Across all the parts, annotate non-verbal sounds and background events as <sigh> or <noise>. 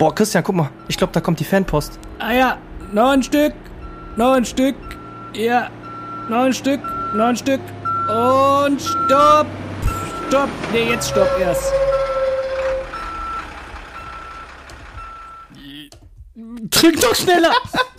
Boah, Christian, guck mal. Ich glaube, da kommt die Fanpost. Ah ja, noch ein Stück, noch ein Stück, ja, noch ein Stück, noch ein Stück und stopp, stopp, nee, jetzt stopp erst. Drück doch schneller! <laughs>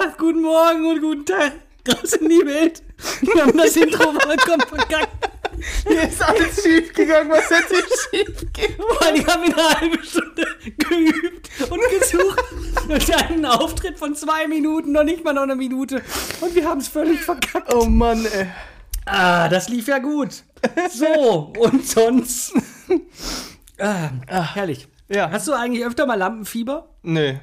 oben ohne sagt Guten Morgen und guten Tag. Raus in die Welt. Wir haben das Intro vollkommen verkackt. Hier ist alles schief gegangen. Was hätte schief gehen? Boah, die haben in einer halben Stunde geübt und gesucht. Und einen Auftritt von zwei Minuten, noch nicht mal noch eine Minute. Und wir haben es völlig verkackt. Oh Mann, ey. Ah, das lief ja gut. So, und sonst. Ah, herrlich. Ja. Hast du eigentlich öfter mal Lampenfieber? Nee.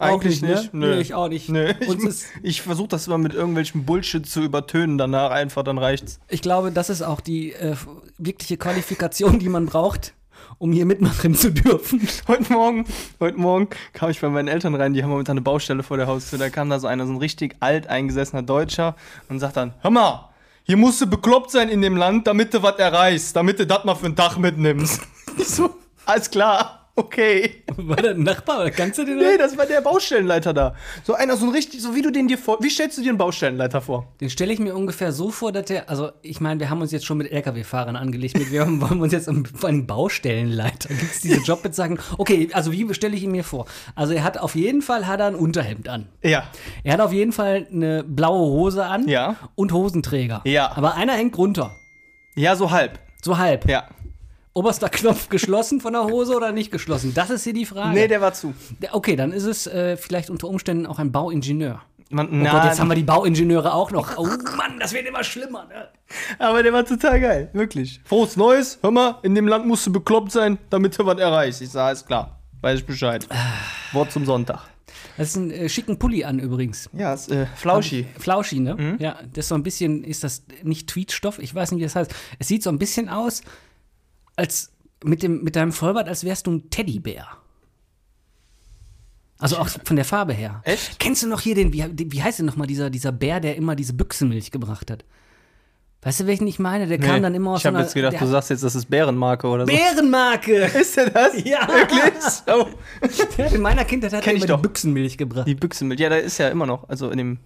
Eigentlich nicht, ne? Nö. Nee, ich auch nicht. Nö. Ich, ich versuche das immer mit irgendwelchem Bullshit zu übertönen, danach einfach, dann reicht's. Ich glaube, das ist auch die äh, wirkliche Qualifikation, die man braucht, um hier mitmachen zu dürfen. <laughs> Heute Morgen, heute Morgen kam ich bei meinen Eltern rein, die haben momentan eine Baustelle vor der Haustür. Da kam da so einer, so ein richtig alt eingesessener Deutscher und sagt dann: Hör mal, hier musst du bekloppt sein in dem Land, damit du was erreichst, damit du das mal für einen Tag mitnimmst. Ich <laughs> so, alles klar, okay. War der Nachbar oder kannst du den? Nee, das war der Baustellenleiter da. So einer, so ein richtig, so wie du den dir vor. Wie stellst du dir einen Baustellenleiter vor? Den stelle ich mir ungefähr so vor, dass der, also ich meine, wir haben uns jetzt schon mit LKW-Fahrern angelegt, mit, wir wollen uns jetzt um, allem Baustellenleiter, gibt es diese <laughs> Jobbezeichnung? Okay, also wie stelle ich ihn mir vor? Also er hat auf jeden Fall hat er ein Unterhemd an. Ja. Er hat auf jeden Fall eine blaue Hose an Ja. und Hosenträger. Ja. Aber einer hängt runter, Ja, so halb. so halb. Ja. Oberster Knopf geschlossen von der Hose oder nicht geschlossen? Das ist hier die Frage. Nee, der war zu. Okay, dann ist es äh, vielleicht unter Umständen auch ein Bauingenieur. Man, Oh Gott, jetzt haben wir die Bauingenieure auch noch. Oh <laughs> Mann, das wird immer schlimmer. Ne? Aber der war total geil, wirklich. Frohes Neues, hör mal, in dem Land musst du bekloppt sein, damit du was erreichst. Ich sag, alles klar, weiß ich Bescheid. <sighs> Wort zum Sonntag. Das ist ein äh, schicken Pulli an übrigens. Ja, ist äh, Flauschi. Flauschi, ne? Mhm. Ja, das ist so ein bisschen, ist das nicht Tweetstoff? Ich weiß nicht, wie das heißt. Es sieht so ein bisschen aus, als mit, dem, mit deinem Vollbart, als wärst du ein Teddybär. Also auch von der Farbe her. Echt? Kennst du noch hier den, wie, wie heißt denn nochmal dieser, dieser Bär, der immer diese Büchsenmilch gebracht hat? Weißt du, welchen ich meine? Der kam dann immer aus ich habe jetzt gedacht, du sagst jetzt, das ist Bärenmarke oder so. Bärenmarke! <laughs> Ist der das? Ja. Wirklich? <laughs> Oh. In meiner Kindheit hat er immer die Büchsenmilch gebracht. Die Büchsenmilch. Ja, da ist ja immer noch, also in dem,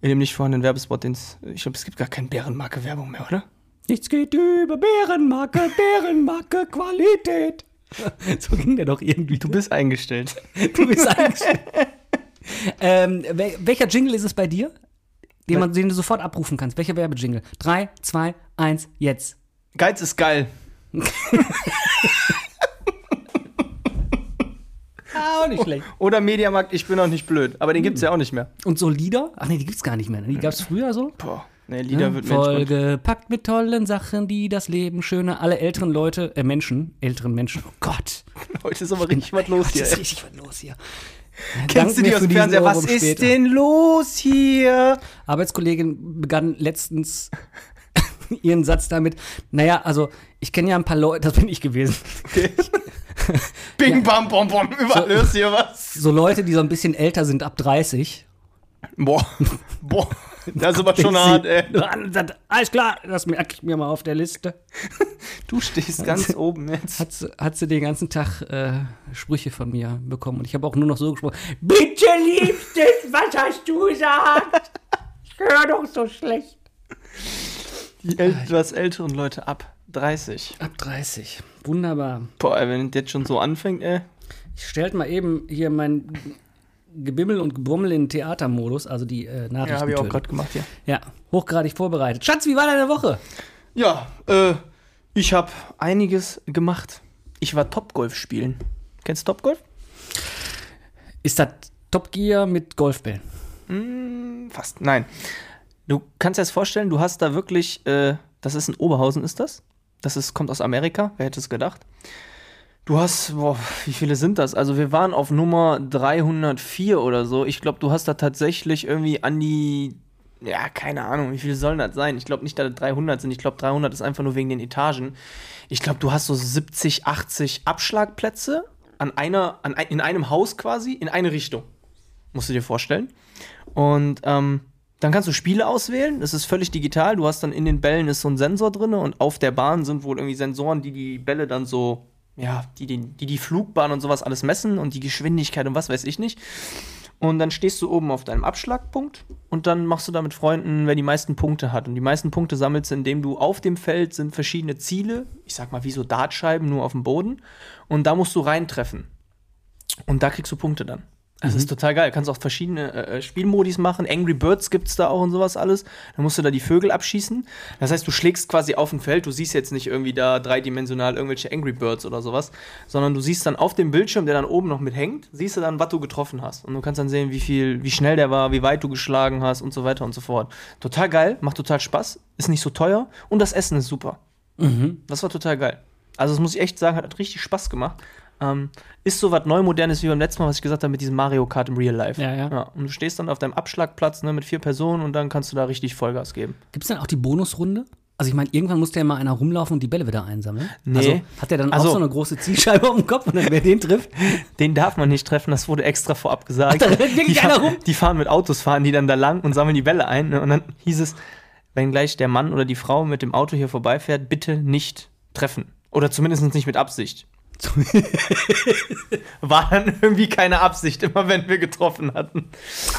in dem nicht vorhandenen Werbespot, den's, ich glaube, es gibt gar keine Bärenmarke-Werbung mehr, oder? Nichts geht über Bärenmarke, Bärenmarke, Qualität. <laughs> So ging der doch irgendwie. Du bist eingestellt. <laughs> Du bist eingestellt. ähm, wel welcher Jingle ist es bei dir? Den, man, den du sofort abrufen kannst. Welcher Werbejingle? Drei, zwei, eins, jetzt. Geiz ist geil. <laughs> Ah, auch nicht schlecht. Oder Mediamarkt, ich bin auch nicht blöd. Aber den gibt's ja auch nicht mehr. Und so Lieder? Ach nee, die gibt's gar nicht mehr. Die gab's früher so. Boah, nee, Lieder wird mir Vollgepackt mit tollen Sachen, die das Leben schöner. Alle älteren Leute, äh Menschen, älteren Menschen. Oh Gott. <laughs> Heute ist aber richtig was los Heute hier. ist ey. richtig was los hier. Kennst du Dank mir die aus dem Fernseher? Was ist später. denn los hier? Arbeitskollegin begann letztens <laughs> ihren Satz damit, naja, also ich kenne ja ein paar Leute, das bin ich gewesen, <laughs> Bing, bam, bom, bom, überall So- hier was. so Leute, die so ein bisschen älter sind, ab 30. Boah, <laughs> boah, das ist aber schon hart, ey. Alles klar, das merke ich mir mal auf der Liste. <laughs> Du stehst ganz oben jetzt. Hat, sie- hat sie den ganzen Tag äh, Sprüche von mir bekommen und ich habe auch nur noch so gesprochen, bitte liebstes, was hast du gesagt? Ich höre doch so schlecht. Die etwas älteren Leute ab 30. Ab 30, wunderbar. Boah, ey, wenn das jetzt schon so anfängt, ey. Ich stellte mal eben hier mein Gebimmel und Gebrummel in Theatermodus, also die äh, Nachrichten. Ja, habe ich auch gerade gemacht hier. Ja, hochgradig vorbereitet. Schatz, wie war deine Woche? Ja, äh, ich habe einiges gemacht. Ich war Topgolf spielen. Kennst du Topgolf? Ist das Top Gear mit Golfbällen? Fast. Nein. Du kannst dir das vorstellen, du hast da wirklich, äh, das ist in Oberhausen, ist das? Das ist, kommt aus Amerika, wer hätte es gedacht? Du hast, boah, wie viele sind das? Also wir waren auf Nummer 304 oder so. Ich glaube, du hast da tatsächlich irgendwie an die ja, keine Ahnung, wie viele sollen das sein? Ich glaube nicht, dass das 300 sind. Ich glaube, 300 ist einfach nur wegen den Etagen. Ich glaube, du hast so 70, 80 Abschlagplätze an einer, an, in einem Haus quasi, in eine Richtung. Musst du dir vorstellen. Und ähm, dann kannst du Spiele auswählen. Das ist völlig digital. Du hast dann in den Bällen ist so ein Sensor drin und auf der Bahn sind wohl irgendwie Sensoren, die die Bälle dann so, ja, die die, die, die Flugbahn und sowas alles messen und die Geschwindigkeit und was weiß ich nicht. Und dann stehst du oben auf deinem Abschlagpunkt und dann machst du da mit Freunden, wer die meisten Punkte hat. Und die meisten Punkte sammelst du, indem du auf dem Feld sind verschiedene Ziele, ich sag mal wie so Dartscheiben, nur auf dem Boden. Und da musst du reintreffen. Und da kriegst du Punkte dann. Das ist total geil. Du kannst auch verschiedene äh, Spielmodis machen. Angry Birds gibt's da auch und sowas alles. Dann musst du da die Vögel abschießen. Das heißt, du schlägst quasi auf dem Feld. Du siehst jetzt nicht irgendwie da dreidimensional irgendwelche Angry Birds oder sowas, sondern du siehst dann auf dem Bildschirm, der dann oben noch mit hängt, siehst du dann, was du getroffen hast. Und du kannst dann sehen, wie viel, wie schnell der war, wie weit du geschlagen hast und so weiter und so fort. Total geil, macht total Spaß, ist nicht so teuer und das Essen ist super. Das war total geil. Also, das muss ich echt sagen, hat richtig Spaß gemacht. Ähm, ist so was Neumodernes wie beim letzten Mal, was ich gesagt habe mit diesem Mario Kart im Real Life. Ja, ja. Und du stehst dann auf deinem Abschlagplatz ne, mit vier Personen und dann kannst du da richtig Vollgas geben. Gibt es dann auch die Bonusrunde? Also ich meine, irgendwann muss ja mal einer rumlaufen und die Bälle wieder einsammeln. Nee. Also hat der dann Also- auch so eine große Zielscheibe auf dem Kopf und dann wer den trifft? <laughs> Den darf man nicht treffen, das wurde extra vorab gesagt. da rennt die, fahren, rum? die fahren mit Autos, fahren die dann da lang und sammeln die Bälle ein. Ne? Und dann hieß es, wenn gleich der Mann oder die Frau mit dem Auto hier vorbeifährt, bitte nicht treffen. Oder zumindest nicht mit Absicht. <laughs> War dann irgendwie keine Absicht, immer wenn wir getroffen hatten.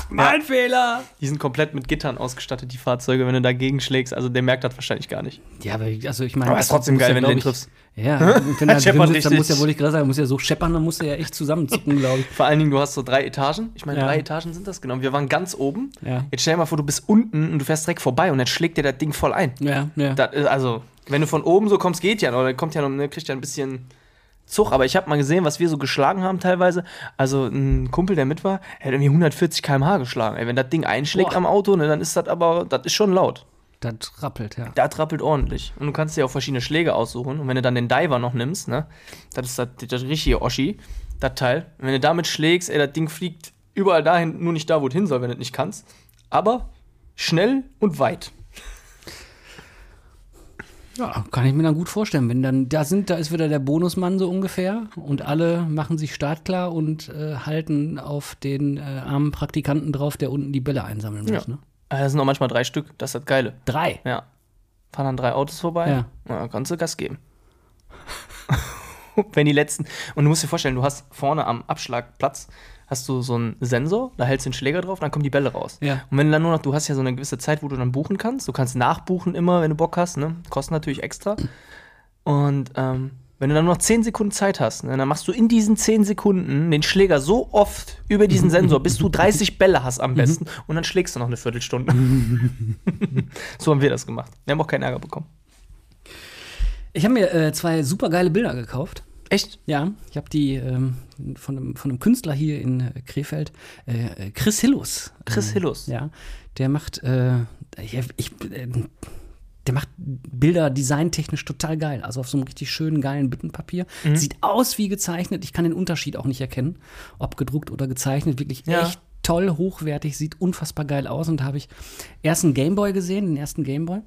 Mein Fehler! Die sind komplett mit Gittern ausgestattet, die Fahrzeuge, wenn du dagegen schlägst. Also der merkt das wahrscheinlich gar nicht. Ja, aber ich- also ich meine. Aber ist trotzdem geil, ja, wenn du den ich- triffst. Ja, und <laughs> wenn er drin scheppert sitzt, dann muss ja, wollte ich gerade sagen, muss ja so scheppern, dann muss er ja echt zusammenzucken, glaube ich. Vor allen Dingen, du hast so drei Etagen. Ich meine, Ja. drei Etagen sind das, genau. Wir waren ganz oben. Ja. Jetzt stell dir mal vor, du bist unten und du fährst direkt vorbei und dann schlägt dir das Ding voll ein. Ja, ja. Das ist, also, wenn du von oben so kommst, geht ja noch. Dann kommt ja noch, ne, kriegt ja ein bisschen Zug. Aber ich habe mal gesehen, was wir so geschlagen haben teilweise. Also ein Kumpel, der mit war, der hat irgendwie 140 km/h geschlagen. Ey, wenn das Ding einschlägt Boah. am Auto, ne, dann ist das aber, das ist schon laut. Das rappelt, ja. Da trappelt ordentlich. Und du kannst dir auch verschiedene Schläge aussuchen. Und wenn du dann den Diver noch nimmst, ne, das ist das, das richtige Oschi, das Teil. Und wenn du damit schlägst, ey, das Ding fliegt überall dahin, nur nicht da, wo es hin soll, wenn du es nicht kannst. Aber schnell und weit. Ja, kann ich mir dann gut vorstellen. Wenn dann da sind, da ist wieder der Bonusmann so ungefähr und alle machen sich startklar und äh, halten auf den äh, armen Praktikanten drauf, der unten die Bälle einsammeln muss. Ja. Ne? Das sind auch manchmal drei Stück, das ist das Geile. Drei. Ja. Fahren dann drei Autos vorbei. Ja. Na, kannst du Gas geben. <laughs> Wenn die letzten. Und du musst dir vorstellen, du hast vorne am Abschlagplatz hast du so einen Sensor, da hältst du den Schläger drauf, dann kommen die Bälle raus. Ja. Und wenn du dann nur noch, du hast ja so eine gewisse Zeit, wo du dann buchen kannst. Du kannst nachbuchen immer, wenn du Bock hast, ne? Kostet natürlich extra. Und ähm, wenn du dann nur noch 10 Sekunden Zeit hast, ne, dann machst du in diesen 10 Sekunden den Schläger so oft über diesen Sensor, bis du <laughs> 30 Bälle hast am besten. Und dann schlägst du noch eine Viertelstunde. <laughs> so haben wir das gemacht. Wir haben auch keinen Ärger bekommen. Ich habe mir äh, zwei super geile Bilder gekauft. Echt? Ja, ich habe die ähm, von, einem, von einem Künstler hier in äh, Krefeld, äh, Chris Hillus. Chris Ähm, Hillus. Ja, der macht, äh, ich, ich, äh, der macht Bilder designtechnisch total geil. Also auf so einem richtig schönen, geilen Büttenpapier. Mhm. Sieht aus wie gezeichnet. Ich kann den Unterschied auch nicht erkennen, ob gedruckt oder gezeichnet. Wirklich Ja. echt toll, hochwertig, sieht unfassbar geil aus. Und da habe ich erst einen Gameboy gesehen, den ersten Gameboy.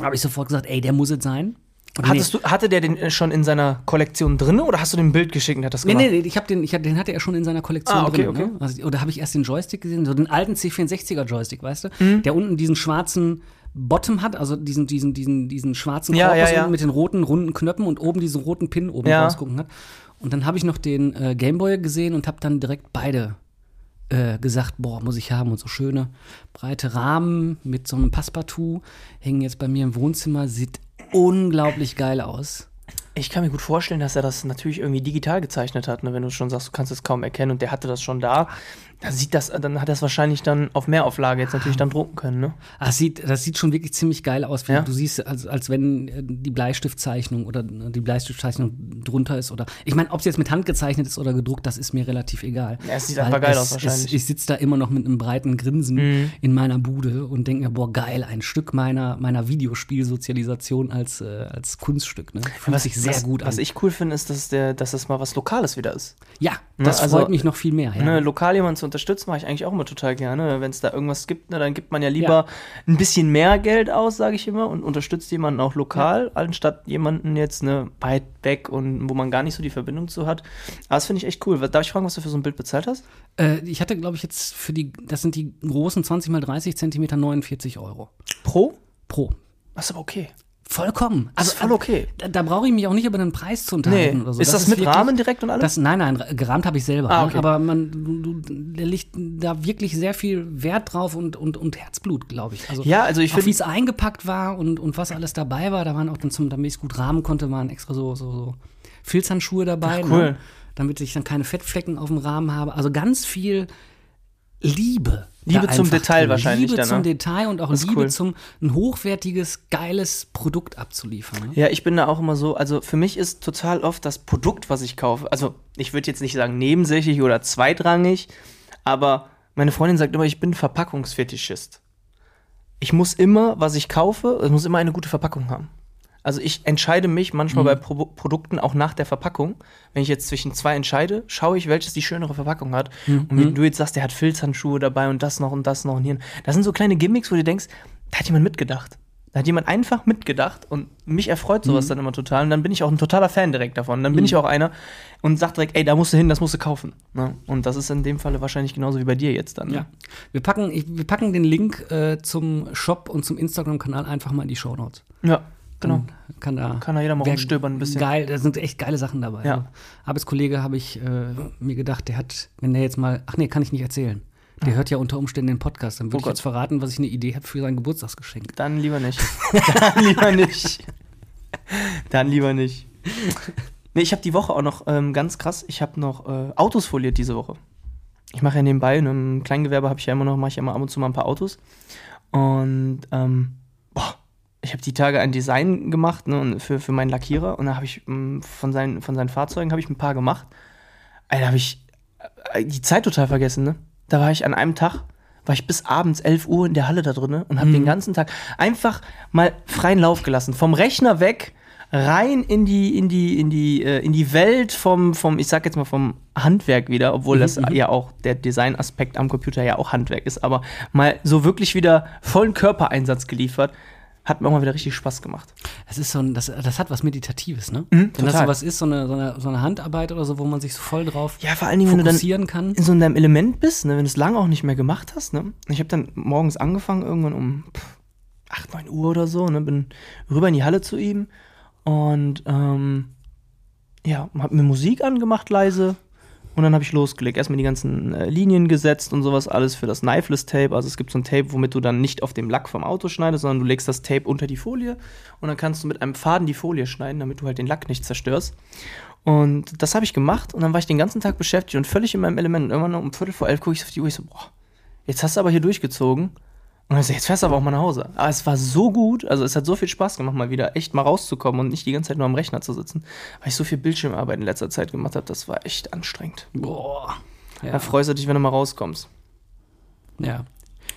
Habe ich sofort gesagt, ey, der muss es sein. Hattest du, hatte der den äh, schon in seiner Kollektion drin oder hast du den Bild geschickt und hat das gemacht? nee, nee, ich hab den, ich hab, den hatte er schon in seiner Kollektion Ah, okay, drin. okay. Ne? Also, oder habe ich erst den Joystick gesehen, so den alten C64er Joystick, weißt du? Mhm. Der unten diesen schwarzen Bottom hat, also diesen, diesen, diesen, diesen schwarzen Ja, Korpus ja, ja. mit den roten, runden Knöpfen und oben diesen roten Pin oben Ja. rausgucken hat. Und dann habe ich noch den äh, Gameboy gesehen und habe dann direkt beide äh, gesagt, boah, muss ich haben. Und so schöne breite Rahmen mit so einem Passepartout hängen jetzt bei mir im Wohnzimmer, sieht unglaublich geil aus. Ich kann mir gut vorstellen, dass er das natürlich irgendwie digital gezeichnet hat, ne? wenn du schon sagst, du kannst es kaum erkennen und der hatte das schon da. Da sieht das, dann hat er es wahrscheinlich dann auf Mehrauflage jetzt natürlich dann drucken können, ne? Ah, Das sieht, das sieht schon wirklich ziemlich geil aus. Ja. Du siehst, als, als wenn äh, die Bleistiftzeichnung oder äh, die Bleistiftzeichnung drunter ist. Oder ich meine, ob es jetzt mit Hand gezeichnet ist oder gedruckt, das ist mir relativ egal. Ja, es sieht einfach geil es- aus wahrscheinlich. Mhm. Es, ich sitze da immer noch mit einem breiten Grinsen in meiner Bude und denke mir, boah, geil, ein Stück meiner, meiner Videospielsozialisation als, äh, als Kunststück. Ne? Fühlt sich sehr was, gut an. Was ich cool finde, ist, dass, der, dass das mal was Lokales wieder ist. ja, das also, freut mich noch viel mehr. Ja. Ne, lokal jemand zu unterstützen, mache ich eigentlich auch immer total gerne. Wenn es da irgendwas gibt, ne, dann gibt man ja lieber ein bisschen mehr Geld aus, sage ich immer, und unterstützt jemanden auch lokal, anstatt jemanden jetzt ne, weit weg und wo man gar nicht so die Verbindung zu hat. Aber das finde ich echt cool. Darf ich fragen, was du für so ein Bild bezahlt hast? Äh, ich hatte, glaube ich, jetzt für die, das sind die großen 20 mal 30 Zentimeter 49 Euro. Pro? Pro. Das ist aber okay. Vollkommen. Also voll okay. Da, da brauche ich mich auch nicht über den Preis zu unterhalten Nee. oder so. Ist das, mit wirklich- Rahmen direkt und alles? Das, nein, nein, gerahmt habe ich selber. Ah, ne? okay. Aber man, du, da liegt da wirklich sehr viel Wert drauf und, und, und Herzblut, glaube ich. Also, Ja, also ich auch find- wie es eingepackt war und, und was alles dabei war. Da waren auch dann zum, damit ich es gut rahmen konnte, waren extra so, so, so Filzhandschuhe dabei. Ach, cool. Ne? Damit ich dann keine Fettflecken auf dem Rahmen habe. Also ganz viel Liebe. Liebe zum Detail wahrscheinlich Liebe dann, zum ne? Detail und auch Liebe cool. zum ein hochwertiges, geiles Produkt abzuliefern. Ne? Ja, ich bin da auch immer so, also für mich ist total oft das Produkt, was ich kaufe, also ich würde jetzt nicht sagen nebensächlich oder zweitrangig, aber meine Freundin sagt immer, ich bin Verpackungsfetischist. Ich muss immer, was ich kaufe, es muss immer eine gute Verpackung haben. Also ich entscheide mich manchmal bei Pro Produkten auch nach der Verpackung. Wenn ich jetzt zwischen zwei entscheide, schaue ich, welches die schönere Verpackung hat. Und wie du jetzt sagst, der hat Filzhandschuhe dabei und das noch und das noch und hier. Das sind so kleine Gimmicks, wo du denkst, da hat jemand mitgedacht. Da hat jemand einfach mitgedacht und mich erfreut sowas dann immer total. Und dann bin ich auch ein totaler Fan direkt davon. Dann bin ich auch einer und sag direkt, ey, da musst du hin, das musst du kaufen. Ne? Und das ist in dem Falle wahrscheinlich genauso wie bei dir jetzt dann. Ne? Ja. Wir packen, ich, wir packen den Link äh, zum Shop und zum Instagram-Kanal einfach mal in die Show Notes. ja genau. Kann da, Kann da jeder mal rumstöbern ein bisschen. Geil, da sind echt geile Sachen dabei. Ja. Also, Arbeitskollege habe ich äh, mir gedacht, der hat, wenn der jetzt mal, ach nee, kann ich nicht erzählen. Der hört ja unter Umständen den Podcast. Dann würde Oh ich Gott. jetzt verraten, was ich eine Idee habe für sein Geburtstagsgeschenk. Dann lieber nicht. Dann lieber nicht. Dann lieber nicht. Nee, ich habe die Woche auch noch ähm, ganz krass, ich habe noch äh, Autos foliert diese Woche. Ich mache ja nebenbei, in einem Kleingewerbe habe ich ja immer noch, mache ich ja immer ab und zu mal ein paar Autos. Und ähm, ich habe die Tage ein Design gemacht ne, für, für meinen Lackierer und da habe ich ähm, von, seinen, von seinen Fahrzeugen habe ich ein paar gemacht. Alter, habe ich äh, die Zeit total vergessen, ne? Da war ich an einem Tag, war ich bis abends 11 Uhr in der Halle da drinne und habe den ganzen Tag einfach mal freien Lauf gelassen. Vom Rechner weg, rein in die, in die, in die, äh, in die Welt vom, vom, ich sag jetzt mal vom Handwerk wieder, obwohl das ja auch der Designaspekt am Computer ja auch Handwerk ist, aber mal so wirklich wieder vollen Körpereinsatz geliefert. Hat mir auch mal wieder richtig Spaß gemacht. Das ist so ein, das, das hat was Meditatives, ne? Mhm, Wenn das so was ist, so eine, so, eine, so eine Handarbeit oder so, wo man sich so voll drauf Ja, vor allen Dingen, wenn du dann fokussieren kann. in so in deinem Element bist, ne, wenn du es lange auch nicht mehr gemacht hast. Ne? Ich habe dann morgens angefangen, irgendwann um pff, 8, 9 Uhr oder so, ne, bin rüber in die Halle zu ihm und ähm, ja, habe mir Musik angemacht leise und dann habe ich losgelegt. Erstmal die ganzen äh, Linien gesetzt und sowas alles für das Knifeless Tape. Also es gibt so ein Tape, womit du dann nicht auf dem Lack vom Auto schneidest, sondern du legst das Tape unter die Folie und dann kannst du mit einem Faden die Folie schneiden, damit du halt den Lack nicht zerstörst. Und das habe ich gemacht und dann war ich den ganzen Tag beschäftigt und völlig in meinem Element. Und irgendwann um Viertel vor elf gucke ich auf die Uhr, ich so, boah, jetzt hast du aber hier durchgezogen. Und dann so, jetzt fährst du aber auch mal nach Hause. Aber es war so gut, also es hat so viel Spaß gemacht, mal wieder echt mal rauszukommen und nicht die ganze Zeit nur am Rechner zu sitzen. Weil ich so viel Bildschirmarbeit in letzter Zeit gemacht habe, das war echt anstrengend. Boah. Da Ja. freust du dich, wenn du mal rauskommst. ja.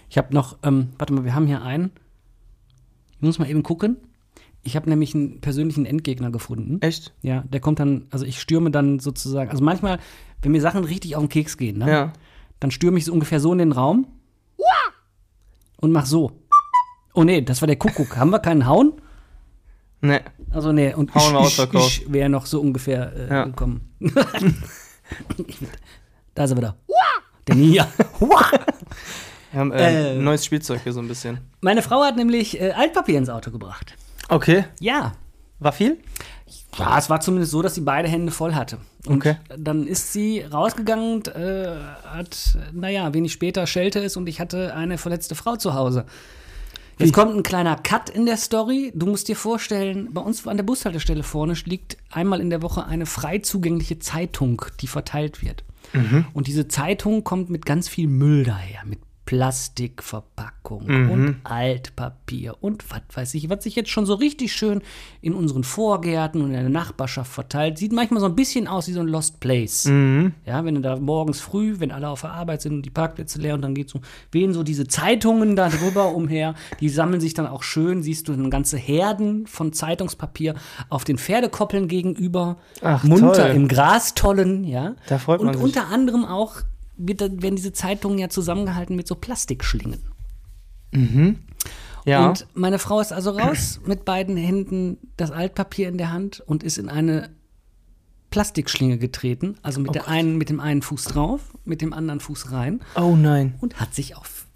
Ich habe noch, ähm, warte mal, wir haben hier einen. Ich muss mal eben gucken. Ich habe nämlich einen persönlichen Endgegner gefunden. Echt? Ja, der kommt dann, also ich stürme dann sozusagen, also manchmal, wenn mir Sachen richtig auf den Keks gehen, ne, Ja. dann stürme ich so ungefähr so in den Raum und mach so. Oh nee, das war der Kuckuck. Haben wir keinen Hauen? Ne. Also nee, und Hauen ich, ich, ich wäre noch so ungefähr äh, Ja. gekommen. <laughs> da ist er wieder. Der Nia. <laughs> Wir haben äh, Äh. ein neues Spielzeug hier so ein bisschen. Meine Frau hat nämlich äh, Altpapier ins Auto gebracht. Okay. Ja. War viel? Ja, es war zumindest so, dass sie beide Hände voll hatte. Und Okay. dann ist sie rausgegangen und äh, hat, naja, wenig später schellte es und ich hatte eine verletzte Frau zu Hause. Jetzt Wie? kommt ein kleiner Cut in der Story. Du musst dir vorstellen, bei uns an der Bushaltestelle vorne liegt einmal in der Woche eine frei zugängliche Zeitung, die verteilt wird. Mhm. Und diese Zeitung kommt mit ganz viel Müll daher, mit Plastikverpackung Mhm. und Altpapier und was weiß ich, was sich jetzt schon so richtig schön in unseren Vorgärten und in der Nachbarschaft verteilt. Sieht manchmal so ein bisschen aus wie so ein Lost Place. Mhm. Ja, wenn du da morgens früh, wenn alle auf der Arbeit sind und die Parkplätze leer und dann geht so, wehen so diese Zeitungen da drüber <laughs> umher, die sammeln sich dann auch schön, siehst du dann ganze Herden von Zeitungspapier auf den Pferdekoppeln gegenüber, Ach, munter toll. im Gras tollen, ja. Da freut man und sich. unter anderem auch wird, werden diese Zeitungen ja zusammengehalten mit so Plastikschlingen. Ja. Und meine Frau ist also raus <clears throat> mit beiden Händen das Altpapier in der Hand und ist in eine Plastikschlinge getreten, also mit, der einen, mit dem einen Fuß drauf, mit dem anderen Fuß rein oh nein. und hat sich auf,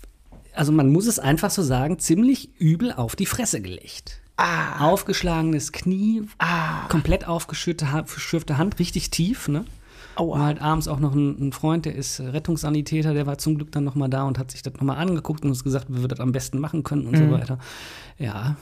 also man muss es einfach so sagen, ziemlich übel auf die Fresse gelegt. Aufgeschlagenes Knie, komplett aufgeschürfte Ha- geschürfte Hand, richtig tief, ne? Aua. War halt abends auch noch ein, ein Freund, der ist äh, Rettungssanitäter, der war zum Glück dann nochmal da und hat sich das nochmal angeguckt und uns gesagt, wie wir das am besten machen können und so weiter. Ja,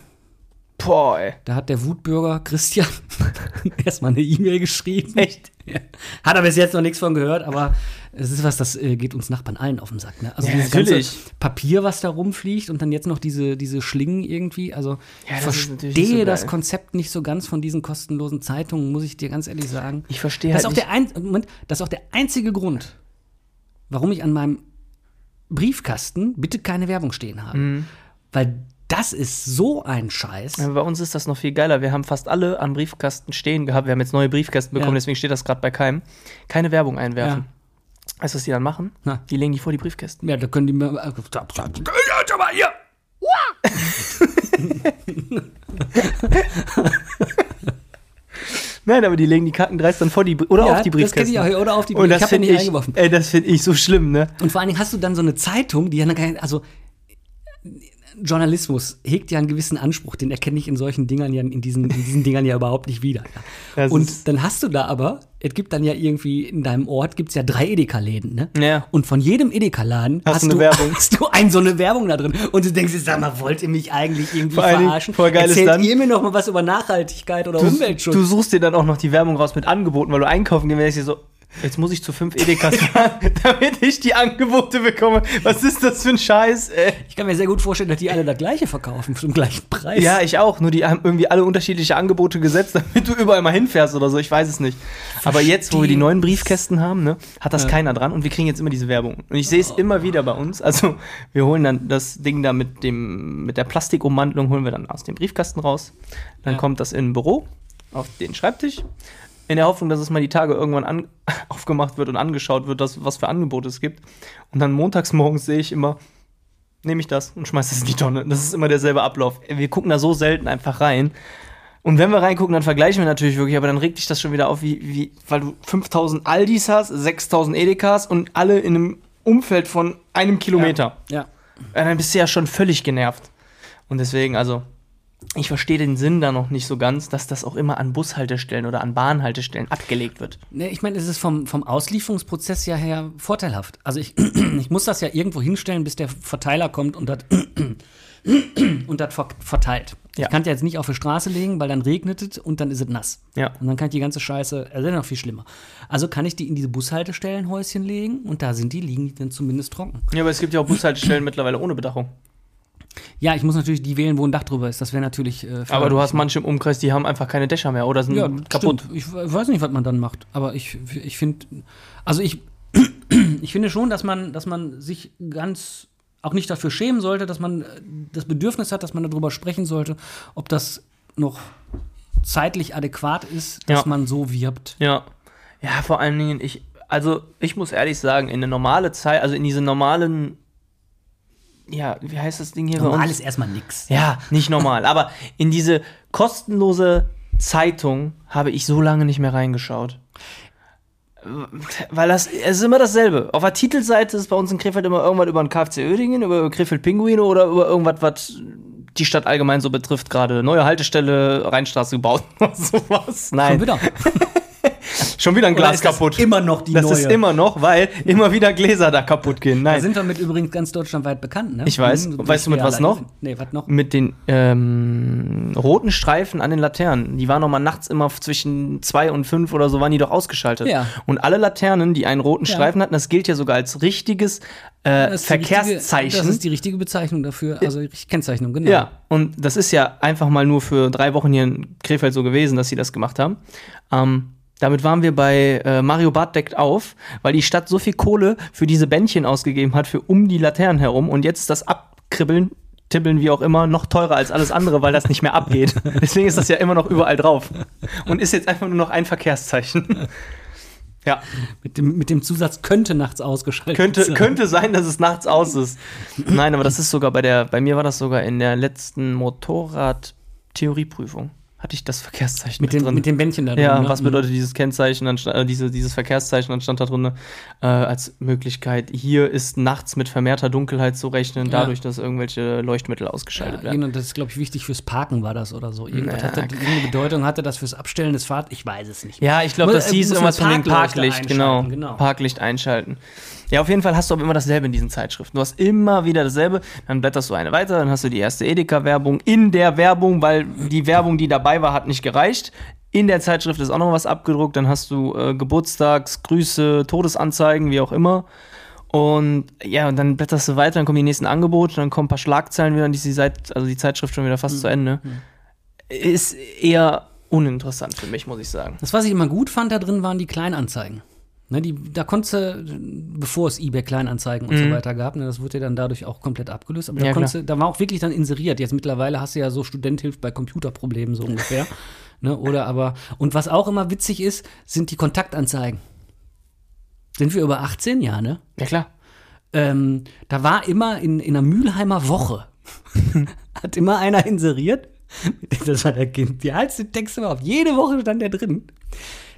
Boah, ey. da hat der Wutbürger Christian <laughs> erstmal eine E-Mail geschrieben. Echt? Ja. Hat er bis jetzt noch nichts von gehört, aber es ist was, das äh, geht uns Nachbarn allen auf den Sack. Ne? Also Ja, dieses natürlich. ganze Papier, was da rumfliegt und dann jetzt noch diese, diese Schlingen irgendwie. Also Ja, ich ist nicht verstehe so das. Konzept nicht so ganz von diesen kostenlosen Zeitungen, muss ich dir ganz ehrlich sagen. Ich verstehe das ist, halt auch der ein, Moment, das ist auch der einzige Grund, warum ich an meinem Briefkasten bitte keine Werbung stehen habe. Mhm. Weil das ist so ein Scheiß. Ja, Bei uns ist das noch viel geiler. Wir haben fast alle am Briefkasten stehen gehabt. Wir haben jetzt neue Briefkästen bekommen, Ja. deswegen steht das gerade bei keinem. Keine Werbung einwerfen. Weißt du, was die dann machen? Na. Die legen die vor die Briefkästen. Ja, da können die mir. äh, Schau mal hier! <laughs> Nein, aber die legen die Kackendreis dann vor die oder Ja, auf die das Briefkästen. ich auch, oder auf die Und Brie- ich das finde nicht ich, eingeworfen. ey, das finde ich so schlimm, ne? Und vor allen Dingen hast du dann so eine Zeitung, die ja dann kein, also Journalismus hegt ja einen gewissen Anspruch, den erkenne ich in solchen Dingern ja, in diesen, in diesen Dingern ja überhaupt nicht wieder. Das Und dann hast du da aber, es gibt dann ja irgendwie in deinem Ort gibt's ja drei Edeka-Läden, ne? Ja. Und von jedem Edeka-Laden Hast hast, du eine du, Werbung. <laughs> hast du ein, so eine Werbung da drin. Und du denkst, sag mal, wollt ihr mich eigentlich irgendwie Vor verarschen? voll geil ist Erzählt dann- ihr mir noch mal was über Nachhaltigkeit oder Umweltschutz? Du suchst dir dann auch noch die Werbung raus mit Angeboten, weil du einkaufen willst, dir so, jetzt muss ich zu fünf Edekas fahren, <laughs> damit ich die Angebote bekomme. Was ist das für ein Scheiß, ey? ich kann mir sehr gut vorstellen, dass die alle das gleiche verkaufen, zum gleichen Preis. Ja, ich auch. Nur die haben irgendwie alle unterschiedliche Angebote gesetzt, damit du überall mal hinfährst oder so. Ich weiß es nicht. Aber jetzt, wo wir die neuen Briefkästen haben, ne, hat das keiner dran und wir kriegen jetzt immer diese Werbung. Und ich sehe es immer wieder bei uns. Also wir holen dann das Ding da mit dem mit der Plastikummantelung holen wir dann aus dem Briefkasten raus. Dann Ja. kommt das in ein Büro auf den Schreibtisch. In der Hoffnung, dass es mal die Tage irgendwann an, <laughs> aufgemacht wird und angeschaut wird, dass, was für Angebote es gibt. Und dann montags morgens sehe ich immer, nehme ich das und schmeiße es in die Tonne. Das ist immer derselbe Ablauf. Wir gucken da so selten einfach rein. Und wenn wir reingucken, dann vergleichen wir natürlich wirklich, aber dann regt dich das schon wieder auf, wie, wie weil du 5000 Aldis hast, 6000 Edekas und alle in einem Umfeld von einem Kilometer. Ja. Ja, Dann bist du ja schon völlig genervt. Und deswegen, also, ich verstehe den Sinn da noch nicht so ganz, dass das auch immer an Bushaltestellen oder an Bahnhaltestellen abgelegt wird. Ne, ich meine, es ist vom, vom Auslieferungsprozess ja her vorteilhaft. Also ich, <clears throat> ich muss das ja irgendwo hinstellen, bis der Verteiler kommt und das <clears throat> und das ver verteilt. Ja. Ich kann es ja jetzt nicht auf die Straße legen, weil dann regnet es und dann ist es nass. Ja. Und dann kann ich die ganze Scheiße, also noch viel schlimmer. Also kann ich die in diese Bushaltestellenhäuschen legen und da sind die, liegen die dann zumindest trocken. Ja, aber es gibt ja auch Bushaltestellen <clears throat> mittlerweile ohne Bedachung. Ja, ich muss natürlich die wählen, wo ein Dach drüber ist. Das wäre natürlich. Äh, Aber du hast manche im Umkreis, die haben einfach keine Dächer mehr oder sind Ja, kaputt. Stimmt. Ich weiß nicht, was man dann macht, aber ich, ich finde, also ich, <clears throat> ich finde schon, dass man, dass man sich ganz auch nicht dafür schämen sollte, dass man äh, das Bedürfnis hat, dass man darüber sprechen sollte, ob das noch zeitlich adäquat ist, dass Ja. man so wirbt. Ja. Ja, vor allen Dingen, ich, also ich muss ehrlich sagen, in eine normale Zeit, also in diese normalen, ja, wie heißt das Ding hier bei Normal uns? ist erstmal nix. Ja, nicht normal, aber in diese kostenlose Zeitung habe ich so lange nicht mehr reingeschaut. Weil das, es ist immer dasselbe. Auf der Titelseite ist bei uns in Krefeld immer irgendwas über den KfC Oedingen, über Krefeld Pinguine oder über irgendwas, was die Stadt allgemein so betrifft, gerade neue Haltestelle, Rheinstraße gebaut <laughs> oder sowas. Nein, Schon wieder. <laughs> schon wieder ein Glas ist das kaputt. immer noch die das neue? ist immer noch, weil immer wieder Gläser da kaputt gehen. Da Nein. sind wir mit übrigens ganz deutschlandweit bekannt, ne? Ich weiß. Mhm, Weißt du, mit was noch? Nee, was noch? mit den ähm, roten Streifen an den Laternen. Die waren noch mal nachts immer zwischen zwei und fünf oder so, waren die doch ausgeschaltet. Ja. Und alle Laternen, die einen roten Ja. Streifen hatten, das gilt ja sogar als richtiges äh, Das die richtige- Verkehrszeichen. Das ist die richtige Bezeichnung dafür, also die richtige Kennzeichnung, genau. ja, und das ist ja einfach mal nur für drei Wochen hier in Krefeld so gewesen, dass sie das gemacht haben. Ähm, damit waren wir bei äh, Mario Barth deckt auf, weil die Stadt so viel Kohle für diese Bändchen ausgegeben hat, für um die Laternen herum. Und jetzt ist das Abkribbeln, Tibbeln, wie auch immer, noch teurer als alles andere, weil das nicht mehr abgeht. <laughs> Deswegen ist das ja immer noch überall drauf. Und ist jetzt einfach nur noch ein Verkehrszeichen. <laughs> Ja. Mit dem, mit dem Zusatz könnte nachts ausgeschaltet Könnte, sein. könnte sein, dass es nachts aus ist. Nein, aber das ist sogar bei der, bei mir war das sogar in der letzten Motorrad-Theorieprüfung. Hatte ich das Verkehrszeichen Mit dem, drin. mit dem Bändchen da drin. ja, ne? was bedeutet dieses Kennzeichen, sta- äh, diese, dieses Verkehrszeichen, dann stand da drin äh, als Möglichkeit, hier ist nachts mit vermehrter Dunkelheit zu rechnen, Ja. dadurch, dass irgendwelche Leuchtmittel ausgeschaltet Ja, werden. genau, das ist, glaube ich, wichtig fürs Parken war das oder so. Irgendwas Ja, hatte, irgendeine Bedeutung hatte das fürs Abstellen des Fahrt. Ich weiß es nicht. Ja, ich glaube, das äh, hieß irgendwas von dem Parklicht, genau. genau. Parklicht einschalten. Ja, auf jeden Fall hast du aber immer dasselbe in diesen Zeitschriften. Du hast immer wieder dasselbe, dann blätterst du eine weiter, dann hast du die erste Edeka-Werbung. In der Werbung, weil die Werbung, die dabei war, hat nicht gereicht. In der Zeitschrift ist auch noch was abgedruckt, dann hast du äh, Geburtstagsgrüße, Todesanzeigen, wie auch immer. Und ja, und dann blätterst du weiter, dann kommen die nächsten Angebote, dann kommen ein paar Schlagzeilen wieder, ist die, Seit also die Zeitschrift schon wieder fast zu Ende. Ist eher uninteressant für mich, muss ich sagen. Das, was ich immer gut fand da drin, waren die Kleinanzeigen. Ne, die, da konntest du, bevor es eBay Kleinanzeigen und so weiter gab, ne, das wurde ja dann dadurch auch komplett abgelöst. Aber da, Mhm. Ja, konntest du, da war auch wirklich dann inseriert. Jetzt mittlerweile hast du ja so Student hilft bei Computerproblemen so ungefähr. <laughs> ne, oder aber, und was auch immer witzig ist, sind die Kontaktanzeigen. Sind wir über 18? Ja, ne? Ja, klar. ähm, da war immer in, in einer Mülheimer Woche, <laughs> hat immer einer inseriert. Das war der Kind, die geilste Text überhaupt. Jede Woche stand der drin.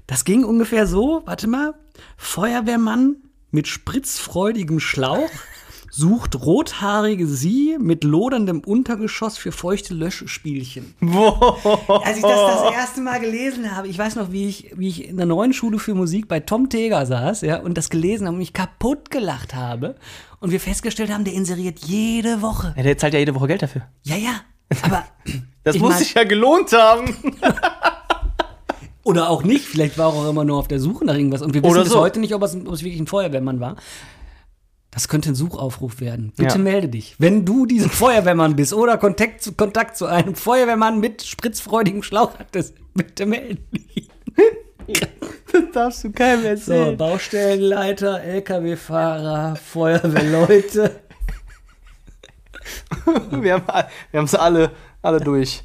Das ging ungefähr so, warte mal, Feuerwehrmann mit spritzfreudigem Schlauch sucht rothaarige Sie mit loderndem Untergeschoss für feuchte Löschspielchen. Als ich das das erste Mal gelesen habe, ich weiß noch, wie ich, wie ich in der neuen Schule für Musik bei Tom Teger saß, ja, und das gelesen habe und mich kaputt gelacht habe. Und wir festgestellt haben, der inseriert jede Woche. Ja, der zahlt ja jede Woche Geld dafür. Ja, ja. Aber. Das muss mein- sich ja gelohnt haben. <laughs> Oder auch nicht. Vielleicht war er auch immer nur auf der Suche nach irgendwas. Und wir wissen Oder bis so. heute nicht, ob es, ob es wirklich ein Feuerwehrmann war. Das könnte ein Suchaufruf werden. Bitte Ja. melde dich. Wenn du diesen Feuerwehrmann bist oder Kontakt zu, Kontakt zu einem Feuerwehrmann mit spritzfreudigem Schlauch hattest, bitte melde dich. Das darfst du keinem So, Baustellenleiter, LKW-Fahrer, Feuerwehrleute. <laughs> Wir haben wir es alle, alle durch.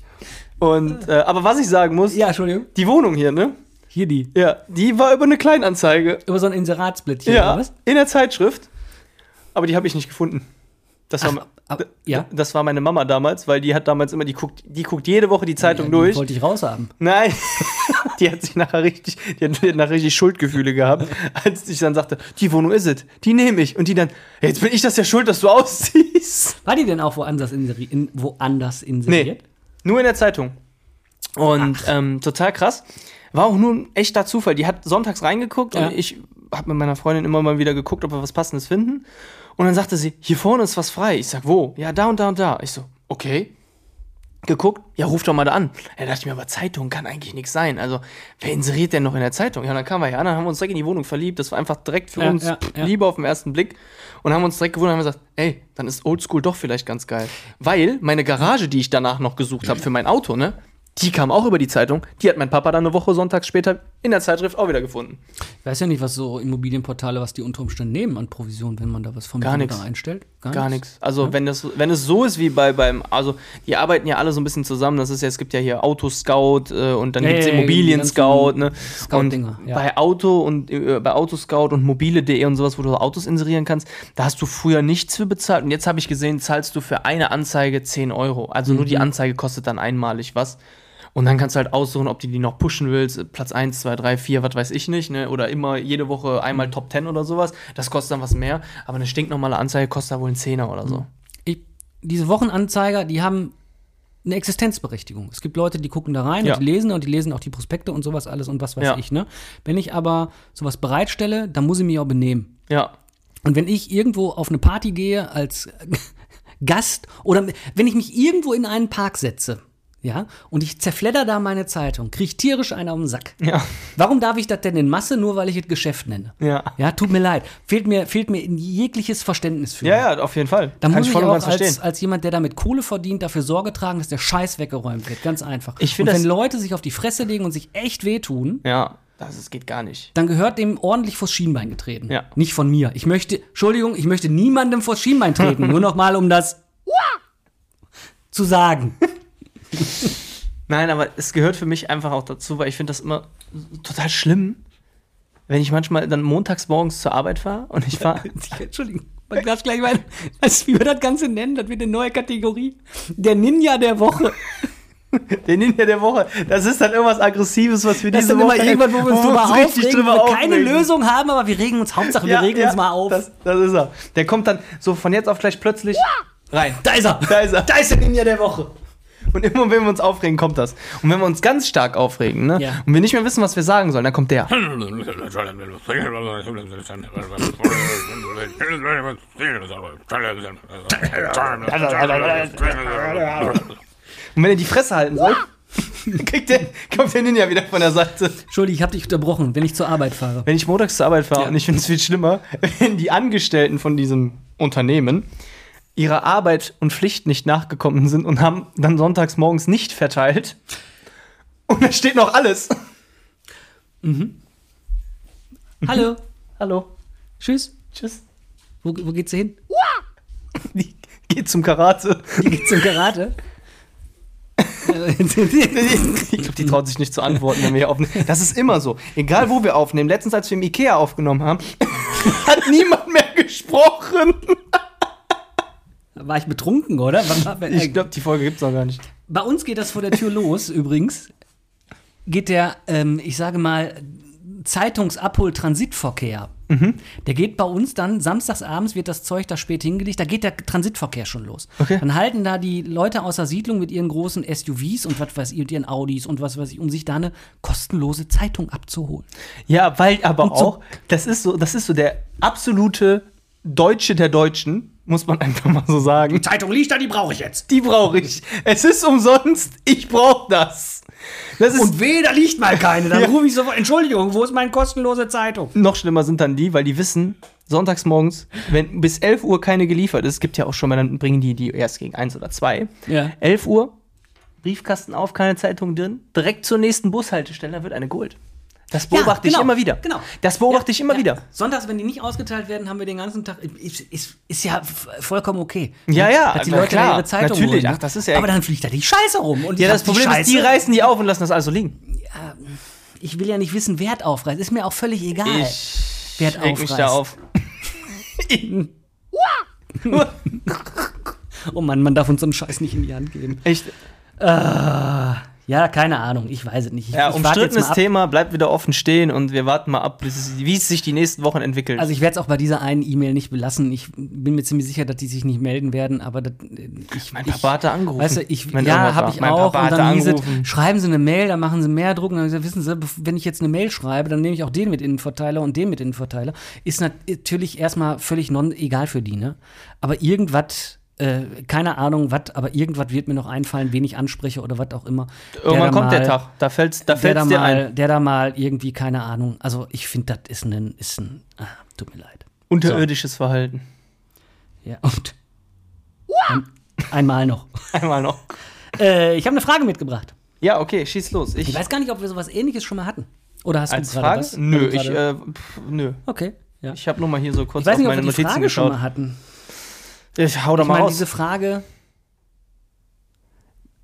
Und, äh, aber was ich sagen muss, Ja, Entschuldigung. die Wohnung hier, ne? Hier die. Ja, die war über eine Kleinanzeige. Über so ein Inseratsblättchen Ja, oder was? in der Zeitschrift. Aber die habe ich nicht gefunden. Das war, d- ja? das war meine Mama damals, weil die hat damals immer, die guckt, die guckt jede Woche die Zeitung Ja, die durch. Wollte ich raushaben. Nein, <laughs> die hat sich nachher richtig, die hat nachher richtig Schuldgefühle gehabt, <laughs> als ich dann sagte, die Wohnung ist es, die nehme ich. Und die dann, jetzt bin ich das ja schuld, dass du ausziehst. War die denn auch woanders, inseri in, woanders Nee, inseriert? Nur in der Zeitung. Und ähm, total krass. War auch nur ein echter Zufall. Die hat sonntags reingeguckt Ja. und ich habe mit meiner Freundin immer mal wieder geguckt, ob wir was Passendes finden. Und dann sagte sie, hier vorne ist was frei. Ich sag, wo? Ja, da und da und da. Ich so, okay. Geguckt, ja, ruf doch mal da an. Da dachte ich mir, aber Zeitung kann eigentlich nichts sein. Also, wer inseriert denn noch in der Zeitung? Ja, und dann kamen wir hier an, dann haben wir uns direkt in die Wohnung verliebt. Das war einfach direkt für Ja, uns ja, ja. Liebe auf den ersten Blick. Und haben uns direkt gewundert und haben gesagt, ey, dann ist Oldschool doch vielleicht ganz geil. Weil meine Garage, die ich danach noch gesucht habe für mein Auto, ne, die kam auch über die Zeitung. Die hat mein Papa dann eine Woche sonntags später in der Zeitschrift auch wieder gefunden. Ich weiß ja nicht, was so Immobilienportale, was die unter Umständen nehmen an Provision, wenn man da was vom Gar nix. einstellt. Gar nichts. Also wenn das, wenn es so ist wie bei beim, also die arbeiten ja alle so ein bisschen zusammen. Das ist ja, es gibt ja hier Autoscout äh, und dann Ja, ja, ja, die Immobilien-Scout, ne? Und ja. bei Auto und äh, bei Autoscout und mobile.de und sowas, wo du Autos inserieren kannst, da hast du früher nichts für bezahlt. Und jetzt habe ich gesehen, zahlst du für eine Anzeige 10 Euro. Also nur die Mhm. Anzeige kostet dann einmalig was. Und dann kannst du halt aussuchen, ob du die noch pushen willst. Platz 1, 2, 3, 4, was weiß ich nicht, ne? Oder immer jede Woche einmal Mhm. Top 10 oder sowas. Das kostet dann was mehr. Aber eine stinknormale Anzeige kostet da wohl einen Zehner oder so. Ich, diese Wochenanzeiger, die haben eine Existenzberechtigung. Es gibt Leute, die gucken da rein Ja. und die lesen und die lesen auch die Prospekte und sowas alles und was weiß Ja. ich, ne? Wenn ich aber sowas bereitstelle, dann muss ich mich auch benehmen. Ja. Und wenn ich irgendwo auf eine Party gehe als <laughs> Gast oder wenn ich mich irgendwo in einen Park setze, ja, und ich zerfledder da meine Zeitung, krieg ich tierisch einen auf den Sack. Ja. Warum darf ich das denn in Masse, nur weil ich es Geschäft nenne? Ja. Ja, tut mir leid. Fehlt mir, fehlt mir jegliches Verständnis für. Ja, ja, auf jeden Fall. Da muss ich voll und auch als, als jemand, der damit Kohle verdient, dafür Sorge tragen, dass der Scheiß weggeräumt wird. Ganz einfach. Ich find und wenn das- Leute sich auf die Fresse legen und sich echt wehtun, Ja, das ist, geht gar nicht. dann gehört dem ordentlich vors Schienbein getreten. Ja. Nicht von mir. Ich möchte, Entschuldigung, ich möchte niemandem vors Schienbein treten. <laughs> nur noch mal, um das zu sagen. Nein, aber es gehört für mich einfach auch dazu, weil ich finde das immer total schlimm. wenn ich manchmal dann montags morgens zur Arbeit fahre und ich fahre. <laughs> Entschuldigung. Man darf gleich mal, du, wie wir das Ganze nennen? Das wird eine neue Kategorie. Der Ninja der Woche. <laughs> Der Ninja der Woche. Das ist dann irgendwas Aggressives, was wir Das ist diese dann immer Woche irgendwann, wo wir uns drüber richtig aufregen, drüber wo wir keine aufregen. Lösung haben, aber wir regen uns, Hauptsache wir Ja, regen ja, uns mal auf. Das, das ist er. Der kommt dann so von jetzt auf gleich plötzlich rein. da ist er. Da ist er. Da ist der Ninja der Woche. Und immer wenn wir uns aufregen, kommt das. Und wenn wir uns ganz stark aufregen, ne? Ja. Und wir nicht mehr wissen, was wir sagen sollen, dann kommt der. Und wenn er die Fresse halten soll, <laughs> kriegt der, kommt der Ninja wieder von der Seite. Entschuldigung, ich habe dich unterbrochen, wenn ich zur Arbeit fahre. Wenn ich montags zur Arbeit fahre Ja. und ich finde es viel schlimmer, <laughs> wenn die Angestellten von diesem Unternehmen ihrer Arbeit und Pflicht nicht nachgekommen sind und haben dann sonntags morgens nicht verteilt. Und da steht noch alles. Hallo. Hallo. Tschüss. Tschüss. Wo, wo geht's hin? Die geht zum Karate. Die geht's zum Karate. <laughs> Ich glaube, die traut sich nicht zu antworten, wenn wir hier aufnehmen. Das ist immer so. Egal, wo wir aufnehmen. Letztens, als wir im Ikea aufgenommen haben, <laughs> hat niemand mehr gesprochen. War ich betrunken, oder? Ich glaube, die Folge gibt's auch gar nicht. Bei uns geht das vor der Tür los, <laughs> übrigens. Geht der, ähm, ich sage mal, Zeitungsabhol-Transitverkehr. Mhm. Der geht bei uns dann, samstags abends wird das Zeug da spät hingelegt, da geht der Transitverkehr schon los. Okay. Dann halten da die Leute aus der Siedlung mit ihren großen SUVs und was weiß ich, und ihren Audis und was weiß ich, um sich da eine kostenlose Zeitung abzuholen. Ja, weil aber so- auch, das ist so, das ist so der absolute Deutsche der Deutschen, muss man einfach mal so sagen. Zeitung liegt da, die brauche ich jetzt. Die brauche ich. Es ist umsonst, ich brauche das. Das ist Und weh, da liegt mal keine. Dann <laughs> Ja. rufe ich sofort, Entschuldigung, wo ist meine kostenlose Zeitung? noch schlimmer sind dann die, weil die wissen, sonntags morgens, wenn bis 11 Uhr keine geliefert ist, gibt ja auch schon mal, dann bringen die die erst gegen 1 oder 2. Ja. 11 Uhr, Briefkasten auf, keine Zeitung drin, direkt zur nächsten Bushaltestelle, da wird eine geholt. Das beobachte genau, ich immer wieder. Genau. Das beobachte Ja, ich immer ja. wieder. Sonntags, wenn die nicht ausgeteilt werden, haben wir den ganzen Tag. Ist, ist, ist ja vollkommen okay. Ja, ja, Dass die Leute klar, ihre Zeitung natürlich. holen. ne? Ach, das ist ja- Aber dann fliegt da die Scheiße rum. Und Ja, das Problem ist, die reißen die auf und lassen das also liegen. Ich will ja nicht wissen, Wert aufreißen. Ist mir auch völlig egal. Ich reg mich aufreißt. da auf. <laughs> Oh Mann, man darf uns so einen Scheiß nicht in die Hand geben. Echt. Ja, keine Ahnung. Ich weiß es nicht. Ich, Ja, ich umstrittenes. Thema bleibt wieder offen stehen und wir warten mal ab, bis es, wie es sich die nächsten Wochen entwickelt. Also ich werde es auch bei dieser einen E-Mail nicht belassen. Ich bin mir ziemlich sicher, dass die sich nicht melden werden, aber das, ich, mein ich, Papa hatte angerufen. Weißt du, ich, wenn ja, habe ich Mein auch. Papa Und dann hieß es, schreiben Sie eine Mail, dann machen Sie mehr Druck. Und dann gesagt, wissen Sie, wenn ich jetzt eine Mail schreibe, dann nehme ich auch den mit Innenverteiler und den mit Innenverteiler. Ist nat- natürlich erstmal völlig non egal für die, ne? Aber irgendwas, äh, keine Ahnung, was, aber irgendwas wird mir noch einfallen, wen ich anspreche oder was auch immer. Irgendwann kommt der mal- Tag, da fällt's, da der da, fällt's dir mal, ein. der da mal irgendwie, keine Ahnung. Also ich finde, das ist ein, ist ein, ah, tut mir leid. Unterirdisches Verhalten. Ja, und ein, einmal noch. <laughs> Einmal noch. Äh, ich habe eine Frage mitgebracht. Ja, okay, schieß los. Ich, Ich weiß gar nicht, ob wir sowas ähnliches schon mal hatten. Oder hast als du gerade Frage? was? Nö, ich, äh, pff, nö. okay, ja. Ich habe nur mal hier so kurz Ich weiß nicht, auf ob wir meine die Notizen Frage schon geschaut. mal hatten. Ich hau da Ich mal meine, raus. diese Frage.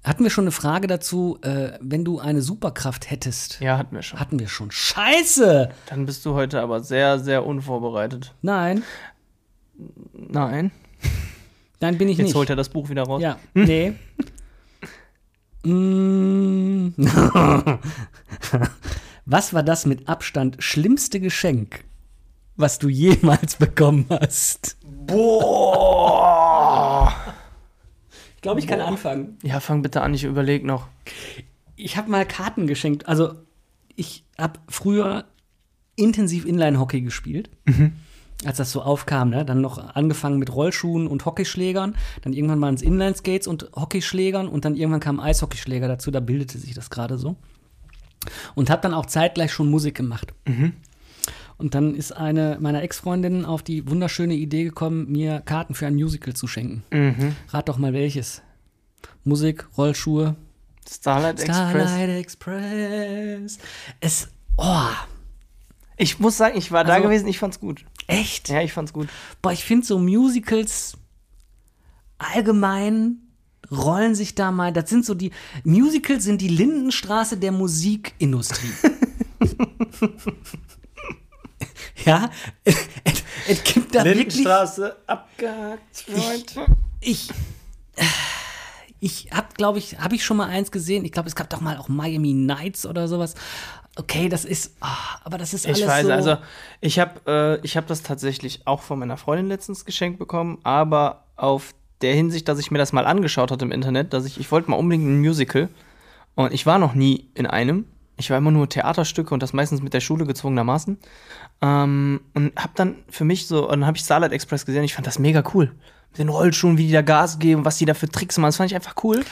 Hatten wir schon eine Frage dazu, äh, wenn du eine Superkraft hättest? Ja, hatten wir schon. Hatten wir schon. Scheiße! Dann bist du heute aber sehr, sehr unvorbereitet. Nein, Nein. nein, bin ich Jetzt nicht. holt er das Buch wieder raus. Ja, nee. Mm. <laughs> Was war das mit Abstand schlimmste Geschenk, was du jemals bekommen hast? Boah! Ich glaube, ich kann anfangen. Ja, fang bitte an, ich überleg noch. Ich habe mal Karten geschenkt. Also, ich habe früher intensiv Inline-Hockey gespielt. Als das so aufkam, ne? Dann noch angefangen mit Rollschuhen und Hockeyschlägern, dann irgendwann mal ins Inline-Skates und Hockeyschlägern und dann irgendwann kam Eishockeyschläger dazu, da bildete sich das gerade so. Und habe dann auch zeitgleich schon Musik gemacht. Und dann ist eine meiner Ex-Freundinnen auf die wunderschöne Idee gekommen, mir Karten für ein Musical zu schenken. Rat doch mal welches. Musik, Rollschuhe, Starlight Express. Starlight Express. Es, oh, Ich muss sagen, ich war da Also- gewesen, ich fand's gut. echt? Ja, ich fand's gut. Boah, ich finde so Musicals allgemein rollen sich da mal, das sind so die, Musicals sind die Lindenstraße der Musikindustrie. <laughs> Ja, <laughs> es, gibt da wirklich. Lindenstraße abgehakt, Freund. Ich. Ich habe, glaube ich, habe ich schon mal eins gesehen. Ich glaube, es gab doch mal auch Miami Nights oder sowas. Okay, das ist, ah, aber das ist alles Ich weiß, so. also ich habe äh, ich hab das tatsächlich auch von meiner Freundin letztens geschenkt bekommen, aber auf der Hinsicht, dass ich mir das mal angeschaut hatte im Internet, dass ich, ich wollte mal unbedingt ein Musical und ich war noch nie in einem. Ich war immer nur Theaterstücke und das meistens mit der Schule gezwungenermaßen. Ähm, und hab dann für mich so, und dann habe ich Starlight Express gesehen, ich fand das mega cool. Mit den Rollschuhen, wie die da Gas geben, was die da für Tricks machen, das fand ich einfach cool.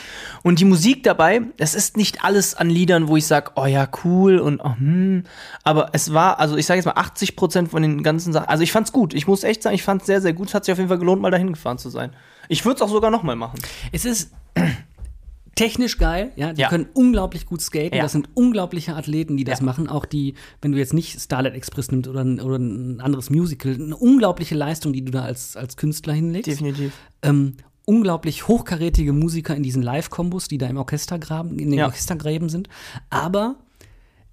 Und die Musik dabei, es ist nicht alles an Liedern, wo ich sag, oh ja, cool und oh, hm. Aber es war, also ich sage jetzt mal 80 Prozent von den ganzen Sachen. Also ich fand's gut. Ich muss echt sagen, ich fand's sehr, sehr gut. Es hat sich auf jeden Fall gelohnt, mal dahin gefahren zu sein. Ich würde es auch sogar nochmal machen. Es ist technisch geil, ja. Die Ja. können unglaublich gut skaten. Ja. Das sind unglaubliche Athleten, die das Ja. machen. Auch die, wenn du jetzt nicht Starlight Express nimmst oder, ein- oder ein anderes Musical, eine unglaubliche Leistung, die du da als, als Künstler hinlegst. Definitiv. ähm, unglaublich hochkarätige Musiker in diesen Live-Kombos, die da im Orchestergraben, in den Ja. Orchestergräben sind. Aber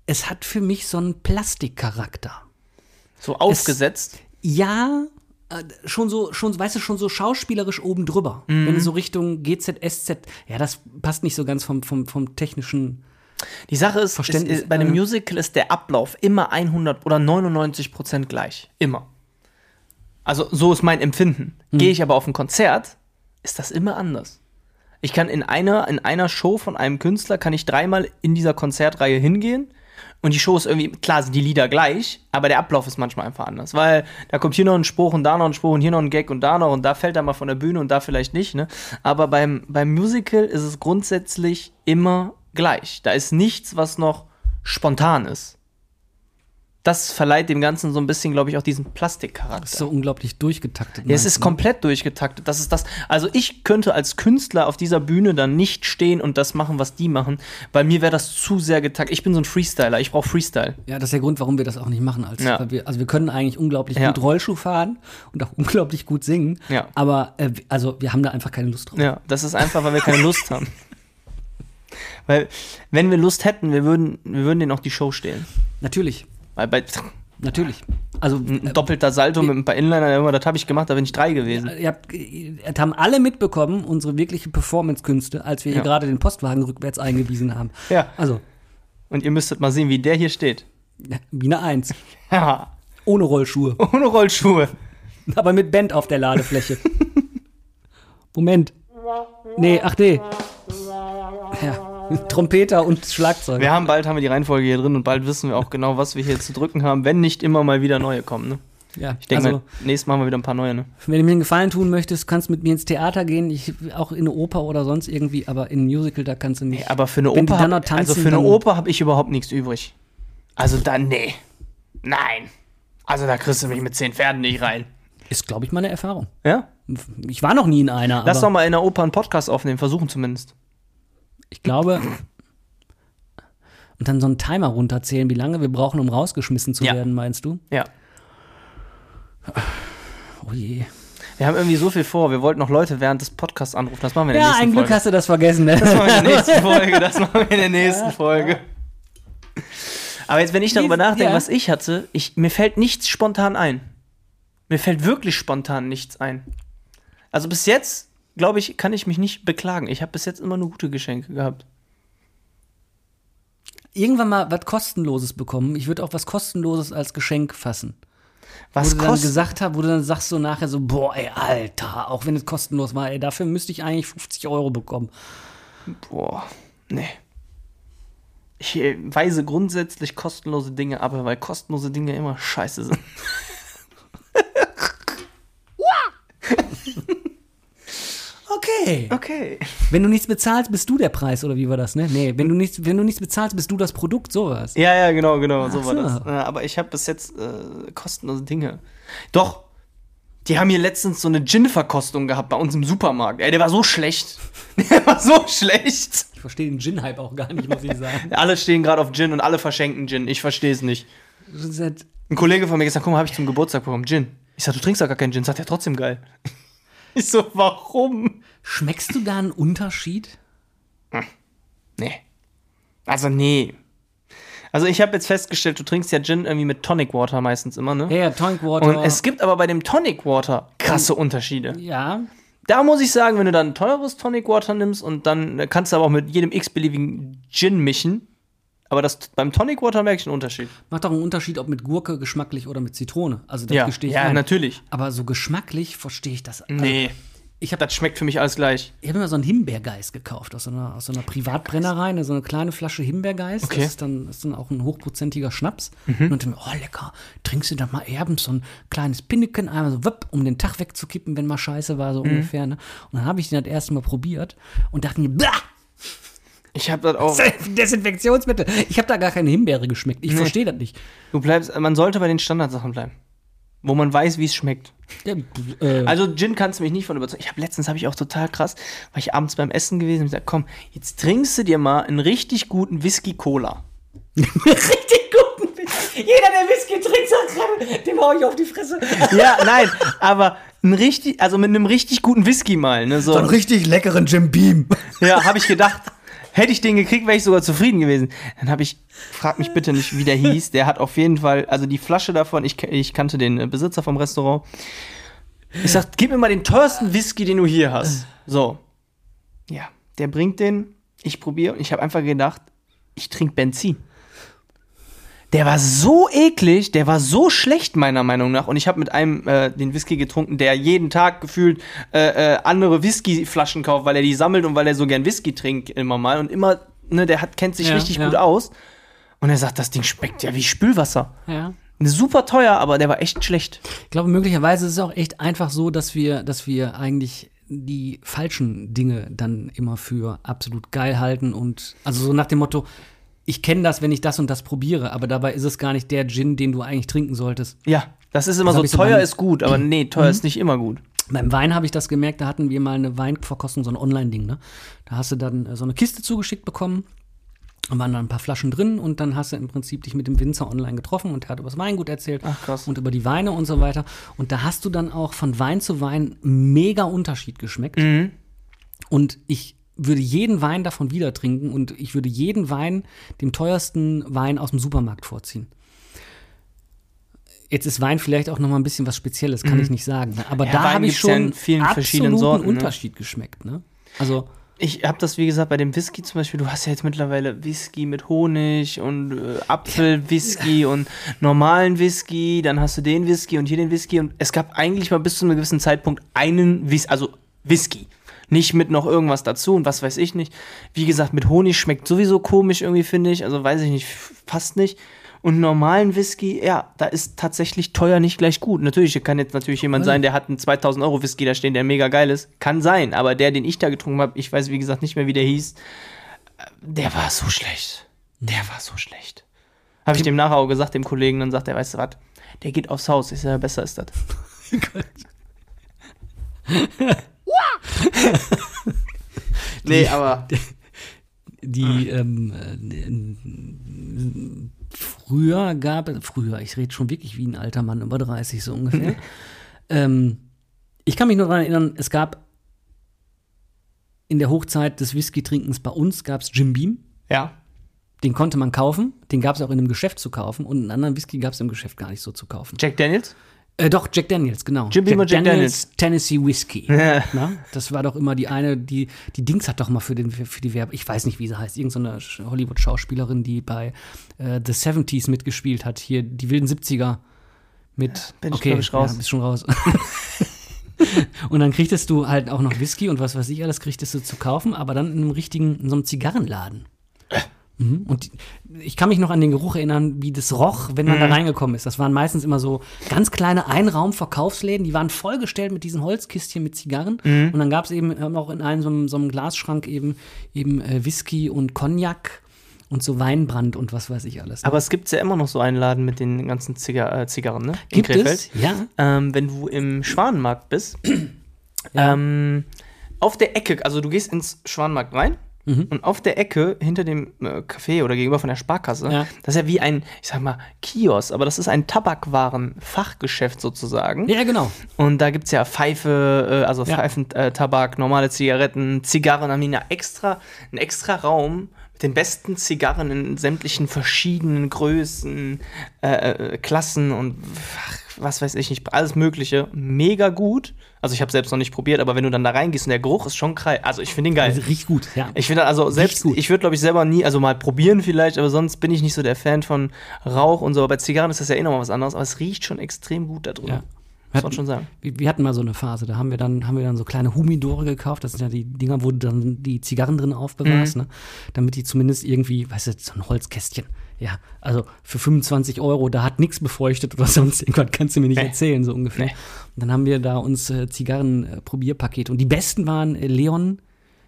es hat für mich so einen Plastikcharakter. So aufgesetzt. Ja, äh, schon so, schon, weißt du, schon so schauspielerisch oben drüber. Mhm. Wenn du so Richtung GZSZ, ja, das passt nicht so ganz vom, vom, vom technischen. Die Sache ist, Verständnis, ist, bei einem äh, Musical ist der Ablauf immer 100 oder 99 Prozent gleich. Immer. Also so ist mein Empfinden. Gehe ich aber auf ein Konzert, ist das immer anders. Ich kann in einer, in einer Show von einem Künstler, kann ich dreimal in dieser Konzertreihe hingehen und die Show ist irgendwie, klar sind die Lieder gleich, aber der Ablauf ist manchmal einfach anders, weil da kommt hier noch ein Spruch und da noch ein Spruch und hier noch ein Gag und da noch und da fällt er mal von der Bühne und da vielleicht nicht, ne? Aber beim, beim Musical ist es grundsätzlich immer gleich. Da ist nichts, was noch spontan ist. Das verleiht dem Ganzen so ein bisschen, glaube ich, auch diesen Plastikcharakter. So unglaublich durchgetaktet. Ja, es ist ne? komplett durchgetaktet. Das ist das. Also ich könnte als Künstler auf dieser Bühne dann nicht stehen und das machen, was die machen. Bei mir wäre das zu sehr getaktet. Ich bin so ein Freestyler. Ich brauche Freestyle. Ja, das ist der Grund, warum wir das auch nicht machen. Als, Ja. wir, also wir können eigentlich unglaublich Ja. gut Rollschuh fahren und auch <laughs> unglaublich gut singen. Ja. Aber äh, also wir haben da einfach keine Lust drauf. Ja, das ist einfach, weil wir keine Lust haben. Weil, wenn wir Lust hätten, wir würden, wir würden denen auch die Show stehlen. Natürlich, Weil bei natürlich. Also ein doppelter Salto mit ein paar Inliner, immer, das habe ich gemacht, da bin ich drei gewesen. ihr habt, ihr haben alle mitbekommen, unsere wirkliche Performance-Künste, als wir hier Ja. gerade den Postwagen rückwärts eingewiesen haben. Ja. Also, Und ihr müsstet mal sehen, wie der hier steht. wie eine Eins. <laughs> Ja. Ohne Rollschuhe. Ohne Rollschuhe. Aber mit Band auf der Ladefläche. <laughs> Moment. Nee, ach nee. <laughs> Trompeter und Schlagzeug. Wir haben bald haben wir die Reihenfolge hier drin und bald wissen wir auch genau, was wir hier zu drücken haben, wenn nicht immer mal wieder neue kommen. Ne? Ja, Ich denke also, nächstes Mal haben wir wieder ein paar neue. Ne? wenn du mir einen Gefallen tun möchtest, kannst du mit mir ins Theater gehen, ich, auch in eine Oper oder sonst irgendwie, aber in ein Musical, da kannst du nicht. Aber für eine Oper, hab, also für eine Oper habe ich überhaupt nichts übrig. Also dann nee, nein. Also da kriegst du mich mit zehn Pferden nicht rein. Ist, glaube ich, meine Erfahrung. Ja? Ich war noch nie in einer, Lass doch mal in der Oper einen Podcast aufnehmen, versuchen zumindest. Ich glaube. Und dann so einen Timer runterzählen, wie lange wir brauchen, um rausgeschmissen zu Ja. werden, meinst du? Ja. Oh je. Wir haben irgendwie so viel vor. Wir wollten noch Leute während des Podcasts anrufen. Das machen wir in der Ja, nächsten ein Glück Folge. hast du das vergessen, ne? Das machen wir in der nächsten <laughs> Folge. Das machen wir in der nächsten Folge. Aber jetzt, wenn ich darüber nachdenke, ja. was ich hatte, ich, mir fällt nichts spontan ein. Mir fällt wirklich spontan nichts ein. Also bis jetzt, glaube ich, kann ich mich nicht beklagen. Ich habe bis jetzt immer nur gute Geschenke gehabt. Irgendwann mal was Kostenloses bekommen. Ich würde auch was Kostenloses als Geschenk fassen. Was wo du dann gesagt hast, wo du dann sagst so nachher so, boah, ey, Alter, auch wenn es kostenlos war, ey, dafür müsste ich eigentlich 50 Euro bekommen. Boah, nee. Ich äh, weise grundsätzlich kostenlose Dinge ab, weil kostenlose Dinge immer scheiße sind. <laughs> Okay. Okay. Wenn du nichts bezahlst, bist du der Preis, oder wie war das, ne? Nee, wenn du nichts, wenn du nichts bezahlst, bist du das Produkt, sowas. Ja, ja, genau, genau, so Ach war so. das. Ja, aber ich habe bis jetzt äh, kostenlose Dinge. Doch, die haben hier letztens so eine Gin-Verkostung gehabt bei uns im Supermarkt. Ey, der war so schlecht. <laughs> Der war so schlecht. Ich verstehe den Gin-Hype auch gar nicht, muss ich sagen. <laughs> Alle stehen gerade auf Gin und alle verschenken Gin. Ich verstehe es nicht. Halt- Ein Kollege von mir gesagt, guck mal, habe ich zum Geburtstag bekommen, Gin. Ich sag, du trinkst doch gar keinen Gin. Sagt er trotzdem geil. <laughs> Ich so, warum? Schmeckst du da einen Unterschied? Nee. Also, nee. Also ich habe jetzt festgestellt, du trinkst ja Gin irgendwie mit Tonic Water meistens immer, ne? Ja, ja, Tonic Water. Und es gibt aber bei dem Tonic Water krasse Unterschiede. ja, Da muss ich sagen, wenn du dann teures Tonic Water nimmst und dann kannst du aber auch mit jedem x-beliebigen Gin mischen. Aber das, beim Tonic Water merke ich einen Unterschied. macht doch einen Unterschied, ob mit Gurke geschmacklich oder mit Zitrone. Also das Ja, gestehe ich ja ein. natürlich. Aber so geschmacklich verstehe ich das. Also, Nee. Ich habe Das schmeckt für mich alles gleich. ich hab mir so einen Himbeergeist gekauft aus so einer, aus so einer Privatbrennerei, so eine kleine Flasche Himbeergeist. Okay. Mhm. Das ist dann, ist dann auch ein hochprozentiger Schnaps. Und dann, oh lecker, trinkst du doch mal abends so ein kleines Pinneken, einmal so wupp, um den Tag wegzukippen, wenn mal scheiße war, Mhm. so ungefähr. Ne? Und dann habe ich den das erste Mal probiert und dachte mir, bah, Ich habe das auch. Desinfektionsmittel. Ich habe da gar keine Himbeere geschmeckt. Ich verstehe das nicht. Du bleibst, man sollte bei den Standardsachen bleiben. Wo man weiß, wie es schmeckt. Ja, äh, Also Gin kannst du mich nicht von überzeugen. Ich habe letztens habe ich auch total krass, war ich abends beim Essen gewesen und gesagt, komm, jetzt trinkst du dir mal einen richtig guten Whisky Cola. <laughs> richtig guten Whisky. Jeder, der Whisky trinkt, sagt dem hau ich auf die Fresse. <laughs> Ja, nein, aber ein richtig, also mit einem richtig guten Whisky mal, ne, so. richtig leckeren Jim Beam. Ja, habe ich gedacht. <laughs> Hätte ich den gekriegt, wäre ich sogar zufrieden gewesen. Dann habe ich, frag mich bitte nicht, wie der hieß. Der hat auf jeden Fall, also die Flasche davon, ich, ich kannte den äh, Besitzer vom Restaurant. Ich sag, gib mir mal den teuersten Whisky, den du hier hast. So. Ja, der bringt den, ich probiere und ich habe einfach gedacht, ich trinke Benzin. Der war so eklig, der war so schlecht meiner Meinung nach. Und ich habe mit einem äh, den Whisky getrunken, der jeden Tag gefühlt äh, äh, andere Whiskyflaschen kauft, weil er die sammelt und weil er so gern Whisky trinkt immer mal. Und immer, ne, der hat, kennt sich Ja, richtig ja. gut aus. Und er sagt, das Ding schmeckt ja wie Spülwasser. Ja. Super teuer, aber der war echt schlecht. Ich glaube, möglicherweise ist es auch echt einfach so, dass wir, dass wir eigentlich die falschen Dinge dann immer für absolut geil halten und also so nach dem Motto, ich kenne das, wenn ich das und das probiere, aber dabei ist es gar nicht der Gin, den du eigentlich trinken solltest. Ja, das ist immer Das so, teuer ist gut, aber nee, teuer ist nicht immer gut. Beim Wein habe ich das gemerkt, da hatten wir mal eine Weinverkostung, so ein Online-Ding, ne? Da hast du dann äh, so eine Kiste zugeschickt bekommen. Da waren dann ein paar Flaschen drin und dann hast du im Prinzip dich mit dem Winzer online getroffen und der hat über das Weingut erzählt Ach, krass. und über die Weine und so weiter. Und da hast du dann auch von Wein zu Wein mega Unterschied geschmeckt. Mhm. Und ich würde jeden Wein davon wieder trinken und ich würde jeden Wein dem teuersten Wein aus dem Supermarkt vorziehen. Jetzt ist Wein vielleicht auch noch mal ein bisschen was Spezielles, kann ich nicht sagen. ne? Aber Mhm. Ja, da habe ich ja schon verschiedenen absoluten Sorten, ne? Unterschied geschmeckt. Ne? Also Ich habe das, wie gesagt, bei dem Whisky zum Beispiel, du hast ja jetzt mittlerweile Whisky mit Honig und äh, Apfelwhisky und normalen Whisky, dann hast du den Whisky und hier den Whisky und es gab eigentlich mal bis zu einem gewissen Zeitpunkt einen Whisky, also Whisky. Nicht mit noch irgendwas dazu und was weiß ich nicht. Wie gesagt, mit Honig schmeckt sowieso komisch irgendwie, finde ich. Also weiß ich nicht, fast nicht. Und normalen Whisky, ja, da ist tatsächlich teuer nicht gleich gut. Natürlich kann jetzt natürlich jemand sein, der hat einen 2000 Euro Whisky da stehen, der mega geil ist. Kann sein, aber der, den ich da getrunken habe, ich weiß wie gesagt nicht mehr, wie der hieß, äh, der war so schlecht. Der war so schlecht. Habe ich dem nachher auch gesagt, dem Kollegen, dann sagt er, weißt du was, der geht aufs Haus. Ich sage, besser ist das. <laughs> <laughs> <laughs> nee, aber <laughs> die ähm, äh, früher gab es, früher, ich rede schon wirklich wie ein alter Mann, über 30 so ungefähr. <laughs> ähm, ich kann mich nur daran erinnern, es gab in der Hochzeit des Whisky-Trinkens bei uns gab es Jim Beam. ja. Den konnte man kaufen, den gab es auch in einem Geschäft zu kaufen und einen anderen Whisky gab es im Geschäft gar nicht so zu kaufen. Jack Daniels? Äh, doch, Jack Daniels, genau. Jim Beam und Jack Tennessee Whisky. <laughs> Ja. Na, das war doch immer die eine, die, die Dings hat doch mal für, den, für die Werbung, ich weiß nicht, wie sie heißt, irgendeine so Hollywood-Schauspielerin, die bei äh, The 70s mitgespielt hat, hier die wilden 70er mit. bin ich, okay, glaub ich, raus. Ja, bist schon raus. <laughs> und dann kriegtest du halt auch noch Whisky und was weiß ich alles, kriegtest du zu kaufen, aber dann in einem richtigen, in so einem Zigarrenladen. Mhm. Und ich kann mich noch an den Geruch erinnern, wie das roch, wenn man da reingekommen ist. Das waren meistens immer so ganz kleine Einraum-Verkaufsläden, die waren vollgestellt mit diesen Holzkistchen mit Zigarren. Und dann gab es eben auch in einem so, einem so einem Glasschrank eben, eben äh, Whisky und Cognac und so Weinbrand und was weiß ich alles. Aber es gibt ja immer noch so einen Laden mit den ganzen Ziga äh, Zigarren, ne? In Gibt Krefeld. es? Ja. Ähm, wenn du im Schwanenmarkt bist, ähm, auf der Ecke, also du gehst ins Schwanenmarkt rein Mhm. und auf der Ecke hinter dem äh, Café oder gegenüber von der Sparkasse, Ja. das ist ja wie ein, ich sag mal, Kiosk, aber das ist ein Tabakwaren-Fachgeschäft sozusagen. Ja, genau. Und da gibt es ja Pfeife, äh, also Ja. Pfeifen, äh, Tabak, normale Zigaretten, Zigarren, haben die eine extra, einen extra Raum den besten Zigarren in sämtlichen verschiedenen Größen, äh, äh, Klassen und ach, was weiß ich nicht, alles Mögliche. Mega gut. Also ich habe selbst noch nicht probiert, aber wenn du dann da reingehst und der Geruch ist schon geil. Also ich finde ihn geil. Also riecht gut, ja. Ich finde also selbst, gut. ich würde glaube ich selber nie, also mal probieren vielleicht, aber sonst bin ich nicht so der Fan von Rauch und so. Aber bei Zigarren ist das ja eh nochmal was anderes, aber es riecht schon extrem gut da drin. Ja. Muss man schon sagen. Wir, wir hatten mal so eine Phase, da haben wir dann, haben wir dann so kleine Humidore gekauft. Das sind ja die Dinger, wo du dann die Zigarren drin aufbewahrst, Mhm. ne? Damit die zumindest irgendwie, weißt du, so ein Holzkästchen. Ja, also für 25 Euro, da hat nichts befeuchtet oder <laughs> sonst irgendwas, kannst du mir nicht Nee. erzählen, so ungefähr. Nee. Und dann haben wir da uns äh, Zigarren-Probierpakete. Und die besten waren äh, Leon,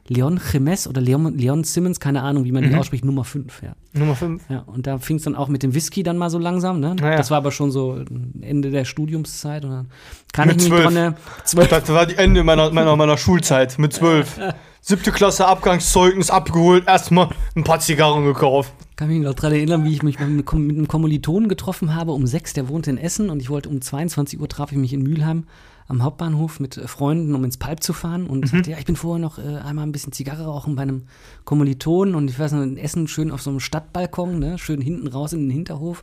Leon Chemes oder Leon, Leon Simmons, keine Ahnung, wie man Mhm. die ausspricht, Nummer 5, ja. Nummer 5. Ja, und da fing es dann auch mit dem Whisky dann mal so langsam, ne? Ja, ja. Das war aber schon so Ende der Studiumszeit. Und dann kann Mit ich mich zwölf. dran, zwölf, Das war die Ende meiner, meiner, meiner Schulzeit mit zwölf. <laughs> Siebte Klasse Abgangszeugnis abgeholt, erstmal ein paar Zigarren gekauft. kann mich noch daran erinnern, wie ich mich mit einem Kom- mit einem Kommilitonen getroffen habe um sechs, der wohnte in Essen und ich wollte um 22 Uhr traf ich mich in Mülheim am Hauptbahnhof mit äh, Freunden, um ins Pipe zu fahren und sagte, ja, ich bin vorher noch äh, einmal ein bisschen Zigarre rauchen bei einem Kommilitonen und ich weiß noch, in Essen schön auf so einem Stadtbalkon, ne, schön hinten raus in den Hinterhof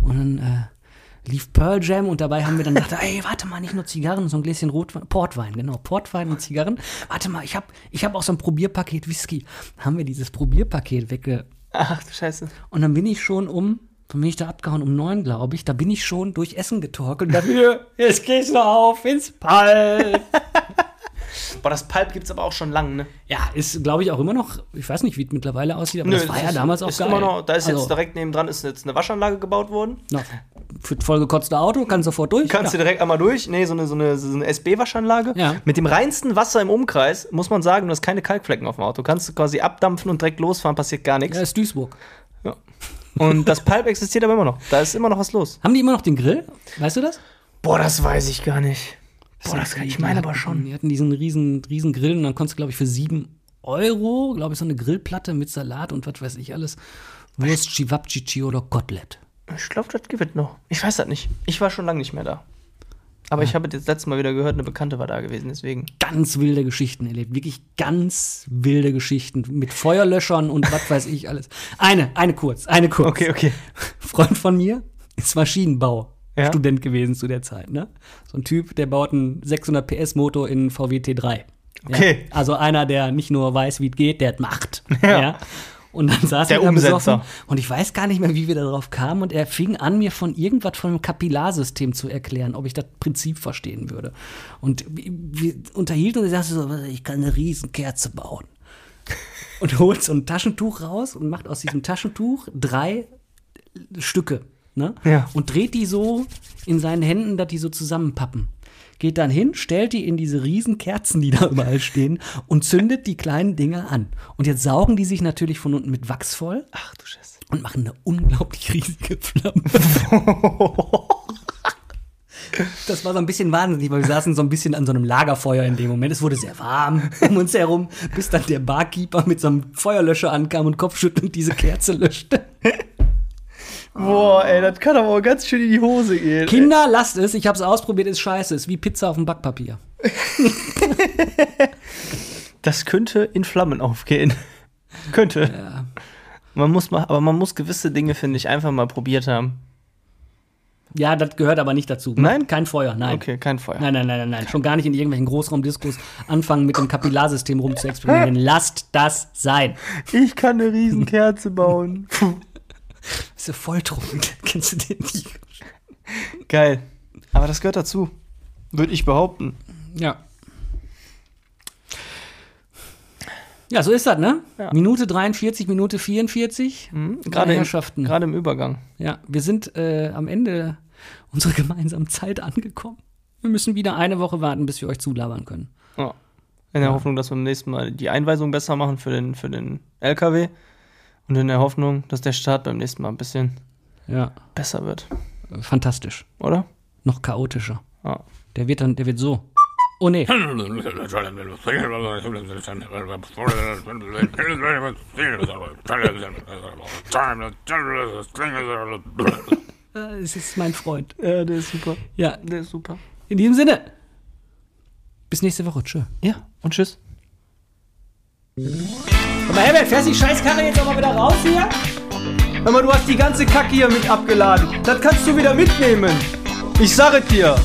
und dann äh, lief Pearl Jam und dabei haben wir dann gedacht, <laughs> ey, warte mal, nicht nur Zigarren, so ein Gläschen Rotwein, Portwein, genau, Portwein und Zigarren. Warte mal, ich habe ich hab auch so ein Probierpaket Whisky. Haben wir dieses Probierpaket wegge Ach du Scheiße. und dann bin ich schon um, dann bin ich da abgehauen um neun, glaube ich. Da bin ich schon durch Essen getorkelt. Und wieder, jetzt gehst du auf ins Pall. <laughs> Boah, das Pulp gibt's aber auch schon lang, ne? ja, ist, glaube ich, auch immer noch, ich weiß nicht, wie es mittlerweile aussieht, aber das war ja ist- damals auch ist geil. Immer noch, da ist Also, jetzt direkt nebendran ist jetzt eine Waschanlage gebaut worden. Na, für das vollgekotzte Auto, kann sofort durch. Kannst ja. du direkt einmal durch. Nee, so eine, so eine, so eine SB-Waschanlage. Ja. Mit dem reinsten Wasser im Umkreis, muss man sagen, du hast keine Kalkflecken auf dem Auto. Kannst du quasi abdampfen und direkt losfahren, passiert gar nichts. ja, ist Duisburg. Und das Pulp existiert aber immer noch. Da ist immer noch was los. Haben die immer noch den Grill? Weißt du das? Boah, das weiß ich gar nicht. Boah, das kann ich meine aber schon. Die hatten diesen riesen, riesen Grill und dann konntest du, glaube ich, für sieben Euro, glaube ich, so eine Grillplatte mit Salat und was weiß ich alles. Wurst, Chivapchichi oder Kotelett. Ich glaube, das gibt es noch. Ich weiß das nicht. Ich war schon lange nicht mehr da. Aber ich habe das letzte Mal wieder gehört, eine Bekannte war da gewesen, deswegen. ganz wilde Geschichten erlebt. Wirklich ganz wilde Geschichten mit Feuerlöschern und was weiß ich alles. Eine, eine kurz, eine kurz. Okay, okay. Freund von mir ist Maschinenbau. Ja. Student gewesen zu der Zeit, ne? So ein Typ, der baut einen 600 PS Motor in VW T3. Okay. Ja? Also einer, der nicht nur weiß, wie es geht, der Macht. Ja. Und dann saß Der er da Umsetzer. besoffen und ich weiß gar nicht mehr, wie wir darauf kamen und er fing an, mir von irgendwas von einem Kapillarsystem zu erklären, ob ich das Prinzip verstehen würde. Und wir wir unterhielten und er sagte so, ich kann eine Riesenkerze bauen. Und holt so ein Taschentuch raus und macht aus diesem Taschentuch drei Stücke. Ne? Ja. Und dreht die so in seinen Händen, dass die so zusammenpappen. Geht dann hin, stellt die in diese riesen Kerzen, die <laughs> da überall stehen, und zündet die kleinen Dinger an. Und jetzt saugen die sich natürlich von unten mit Wachs voll Ach du Scheiße. und machen eine unglaublich riesige Flamme. <laughs> Das war so ein bisschen wahnsinnig, weil wir saßen so ein bisschen an so einem Lagerfeuer in dem Moment. Es wurde sehr warm um uns herum, bis dann der Barkeeper mit so einem Feuerlöscher ankam und kopfschüttelnd diese Kerze löschte. Boah, ey, das kann aber auch ganz schön in die Hose gehen. Kinder, lasst es. Ich habe es ausprobiert, ist scheiße. Ist wie Pizza auf dem Backpapier. <laughs> Das könnte in Flammen aufgehen. <laughs> könnte. Man muss mal, aber man muss gewisse Dinge, finde ich, einfach mal probiert haben. Ja, das gehört aber nicht dazu. Nein? Kein Feuer, nein. Okay, kein Feuer. Nein, nein, nein, nein, nein. Schon gar nicht in irgendwelchen Großraumdiskos anfangen, mit dem Kapillarsystem rumzuexperimentieren. <laughs> Lasst das sein. Ich kann eine Riesenkerze bauen. <laughs> Ist ja volltrunken. <laughs> Kennst du den nicht? Geil. Aber das gehört dazu. Würde ich behaupten. Ja. Ja, so ist das, ne? Ja. Minute 43, Minute 44. Meine Gerade im, Herrschaften. gerade im Übergang. Ja, wir sind äh, am Ende unserer <laughs> gemeinsamen Zeit angekommen. Wir müssen wieder eine Woche warten, bis wir euch zulabern können. Ja. In der Hoffnung, dass wir beim nächsten Mal die Einweisung besser machen für den, für den LKW. Und in der Hoffnung, dass der Start beim nächsten Mal ein bisschen Ja, besser wird. fantastisch. Oder? Noch chaotischer. Ja. Der wird dann, der wird so. Oh nee. Es ist mein Freund. Ja, der ist super. Ja, Der ist super. in diesem Sinne. Bis nächste Woche. Tschö. Ja, und tschüss. Sag mal, Herbert, fährst die Scheißkarre jetzt auch mal wieder raus hier? Hör mal, du hast die ganze Kacke hier mit abgeladen. Das kannst du wieder mitnehmen. Ich sage dir.